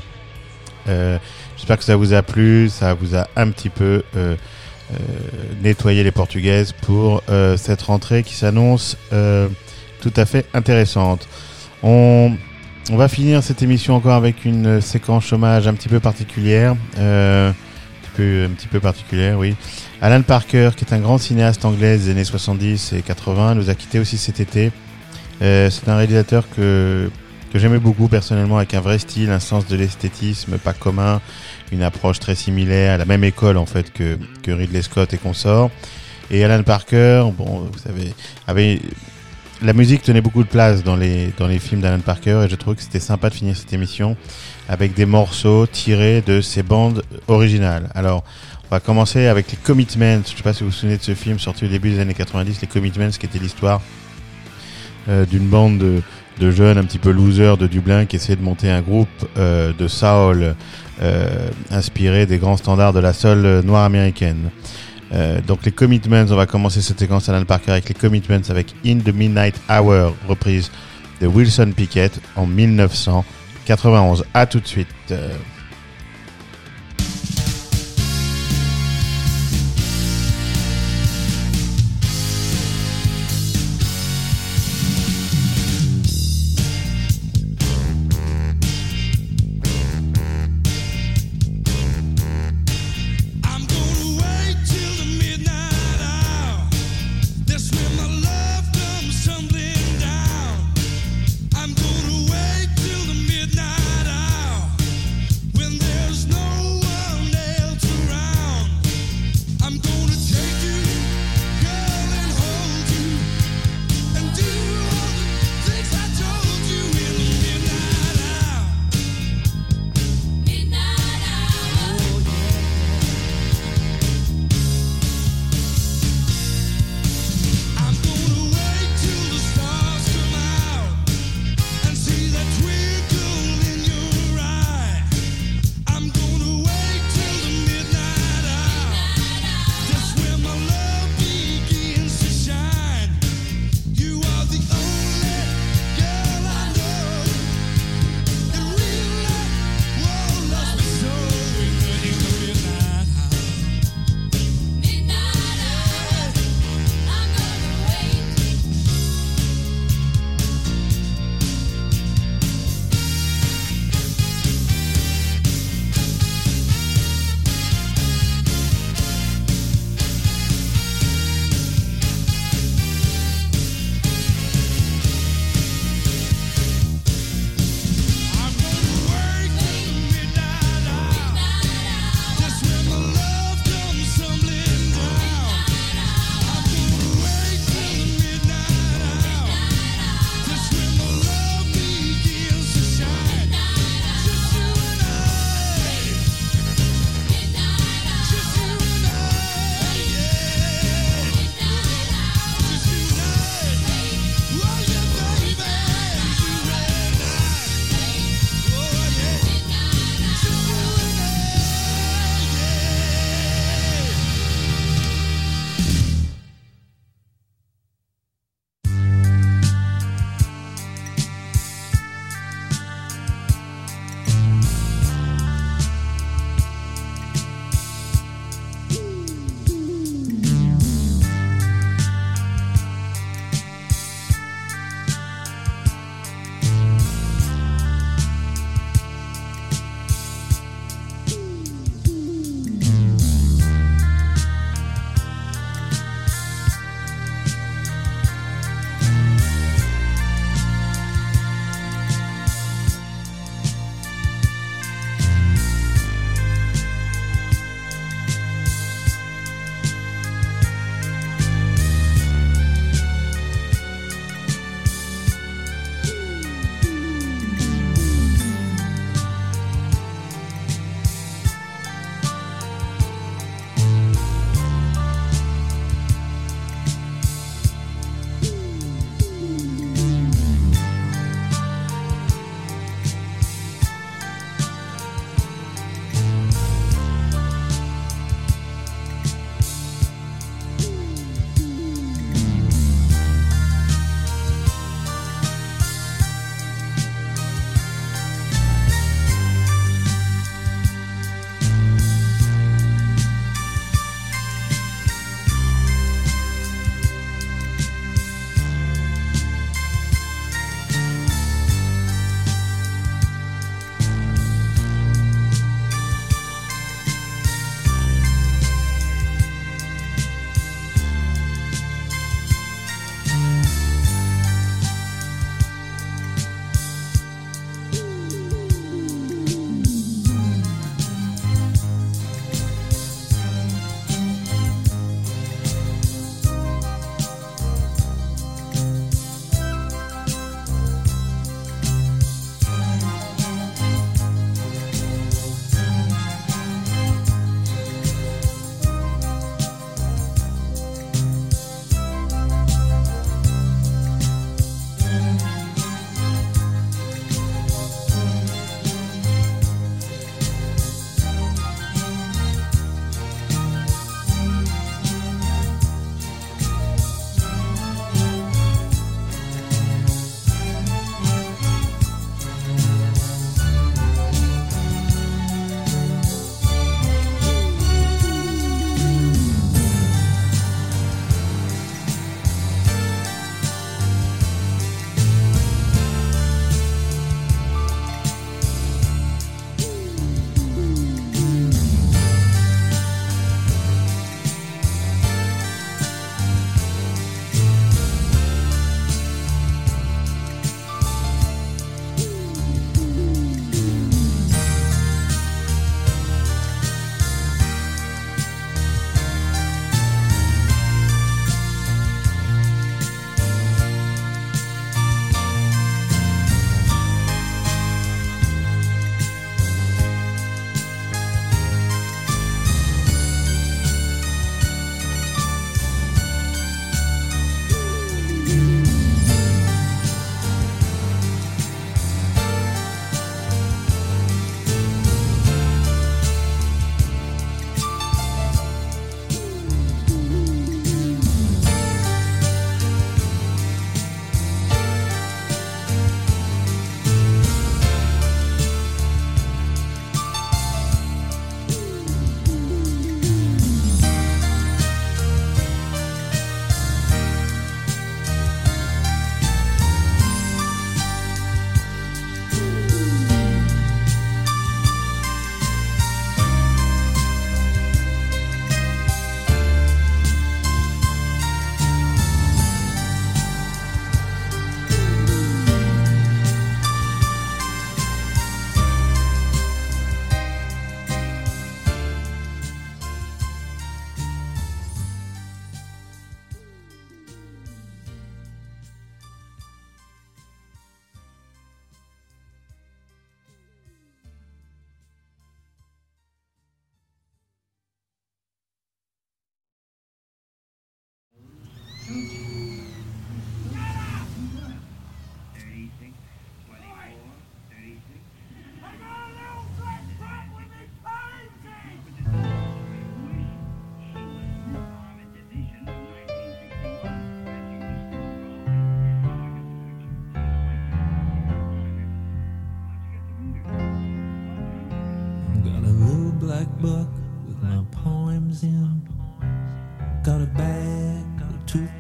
Euh, J'espère que ça vous a plu, ça vous a un petit peu euh, euh, nettoyé les portugaises pour cette rentrée qui s'annonce tout à fait intéressante. On, va finir cette émission encore avec une séquence chômage un petit peu particulière. Un, petit peu, particulière, oui. Alan Parker, qui est un grand cinéaste anglais des années 70 et 80, nous a quitté aussi cet été. C'est un réalisateur que, que j'aimais beaucoup personnellement, avec un vrai style, un sens de l'esthétisme pas commun, une approche très similaire, à la même école en fait que, que Ridley Scott et consorts. Et Alan Parker, bon, vous savez, avait la musique tenait beaucoup de place dans les dans les films d'Alan Parker et je trouve que c'était sympa de finir cette émission avec des morceaux tirés de ses bandes originales. Alors, on va commencer avec les Commitments. Je sais pas si vous vous souvenez de ce film sorti au début des années 90, les Commitments, qui était l'histoire euh, d'une bande de, de jeunes un petit peu losers de Dublin qui essayaient de monter un groupe euh, de soul euh, inspiré des grands standards de la soul noire américaine. Euh, donc les Commitments, on va commencer cette séquence Alan Parker avec les Commitments avec In the Midnight Hour, reprise de Wilson Pickett en 1991. À tout de suite.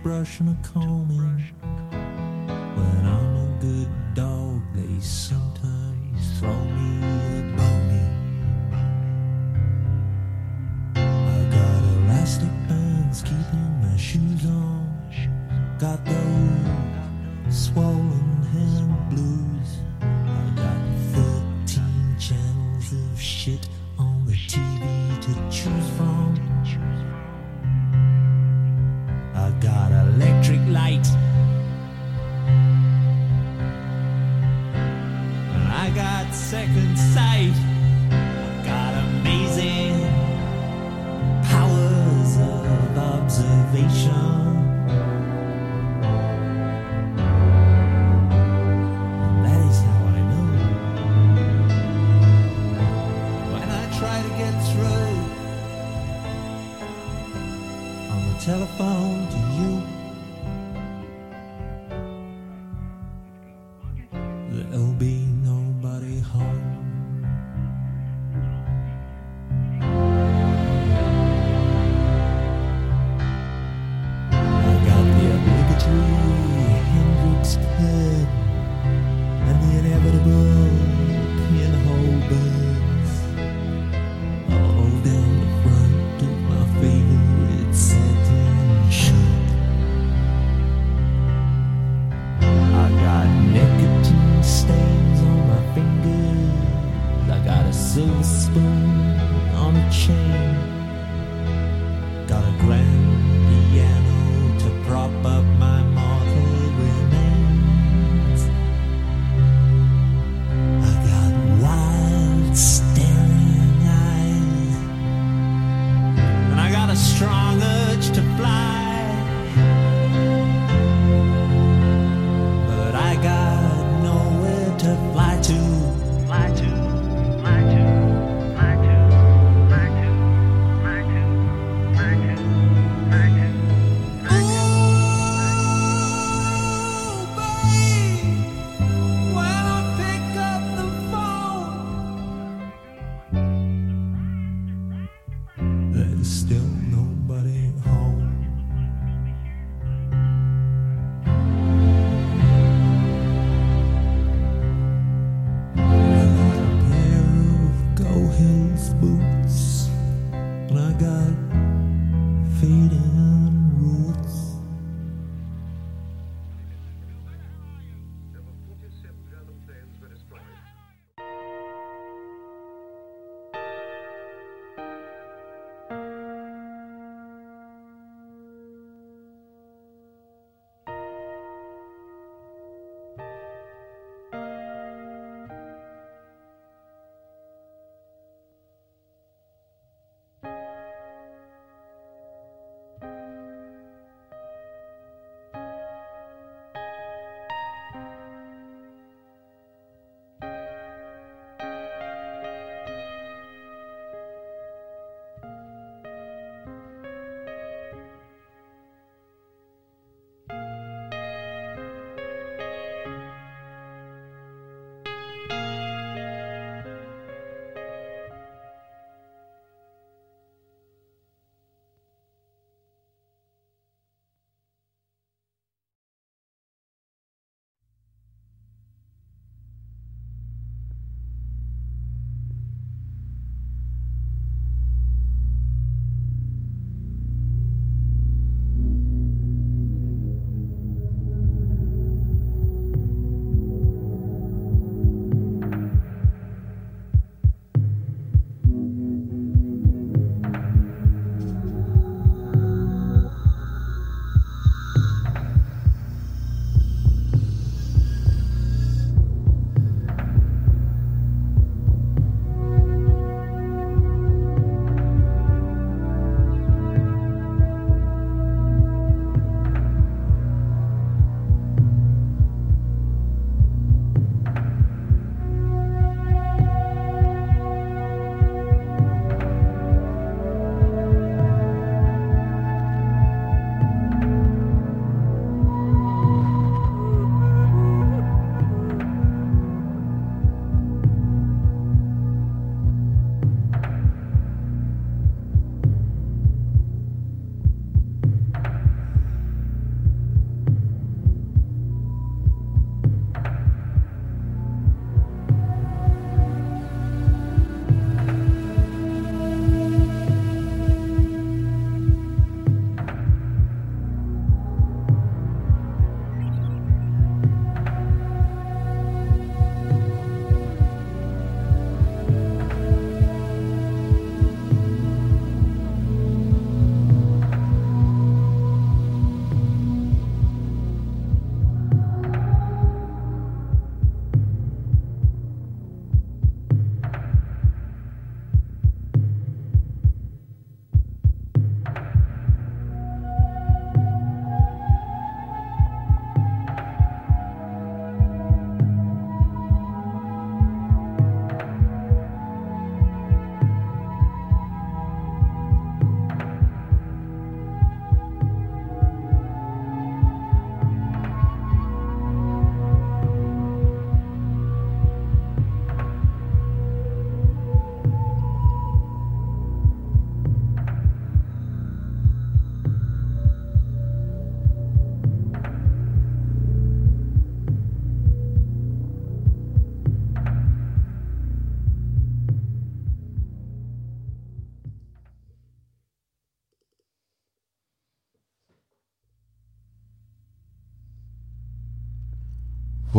brush and a combing. When I'm a good dog, they sometimes throw me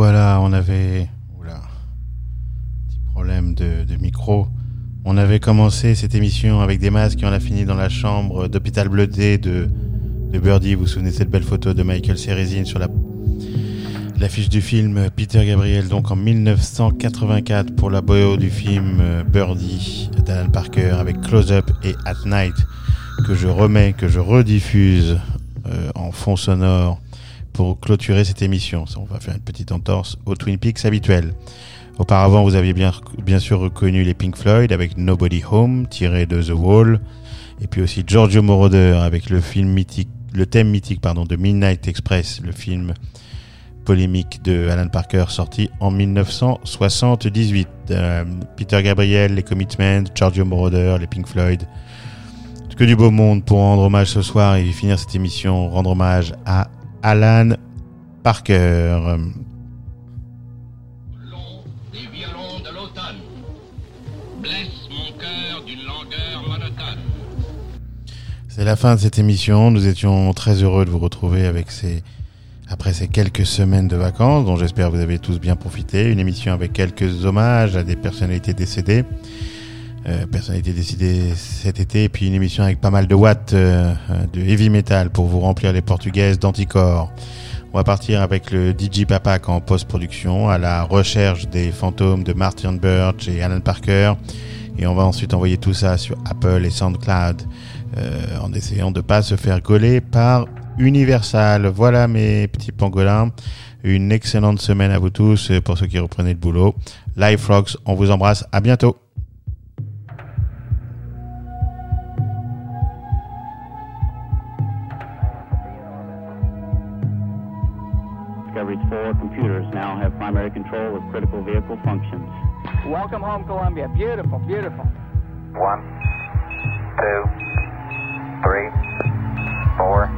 Voilà, on avait. Oula. Petit problème de, micro. On avait commencé cette émission avec des masques et on a fini dans la chambre d'hôpital bleuté de, de Birdie. Vous vous souvenez de cette belle photo de Michael Cérezine sur la l'affiche du film Peter Gabriel, donc en 1984 pour la bio du film Birdie d'Alan Parker avec Close Up et At Night que je remets, que je rediffuse euh, en fond sonore pour clôturer cette émission. On va faire une petite entorse au Twin Peaks habituel. Auparavant, vous aviez bien, bien sûr reconnu les Pink Floyd avec Nobody Home, tiré de The Wall, et puis aussi Giorgio Moroder avec le film mythique, le thème mythique pardon de Midnight Express, le film polémique de Alan Parker sorti en 1978. Euh, Peter Gabriel, les Commitments, Giorgio Moroder, les Pink Floyd. Que du beau monde pour rendre hommage ce soir et finir cette émission, rendre hommage à Alan Parker. Long des violons de l'automne blesse mon cœur d'une langueur monotone. C'est la fin de cette émission. Nous étions très heureux de vous retrouver avec ces, après ces quelques semaines de vacances, dont j'espère vous avez tous bien profité. Une émission avec quelques hommages à des personnalités décédées. Euh, personnalités décédées cet été, puis une émission avec pas mal de watts euh, euh, de heavy metal pour vous remplir les portugaises d'anticorps. On va partir avec le DJ Papak en post-production à la recherche des fantômes de Martin Birch et Alan Parker. Et on va ensuite envoyer tout ça sur Apple et SoundCloud euh, en essayant de pas se faire gauler par Universal. Voilà mes petits pangolins. Une excellente semaine à vous tous pour ceux qui reprenaient le boulot. Live Frogs, on vous embrasse. À bientôt. Discovery's four computers now have primary control of critical vehicle functions. Welcome home, Columbia. Beautiful, beautiful. One, two, three, four,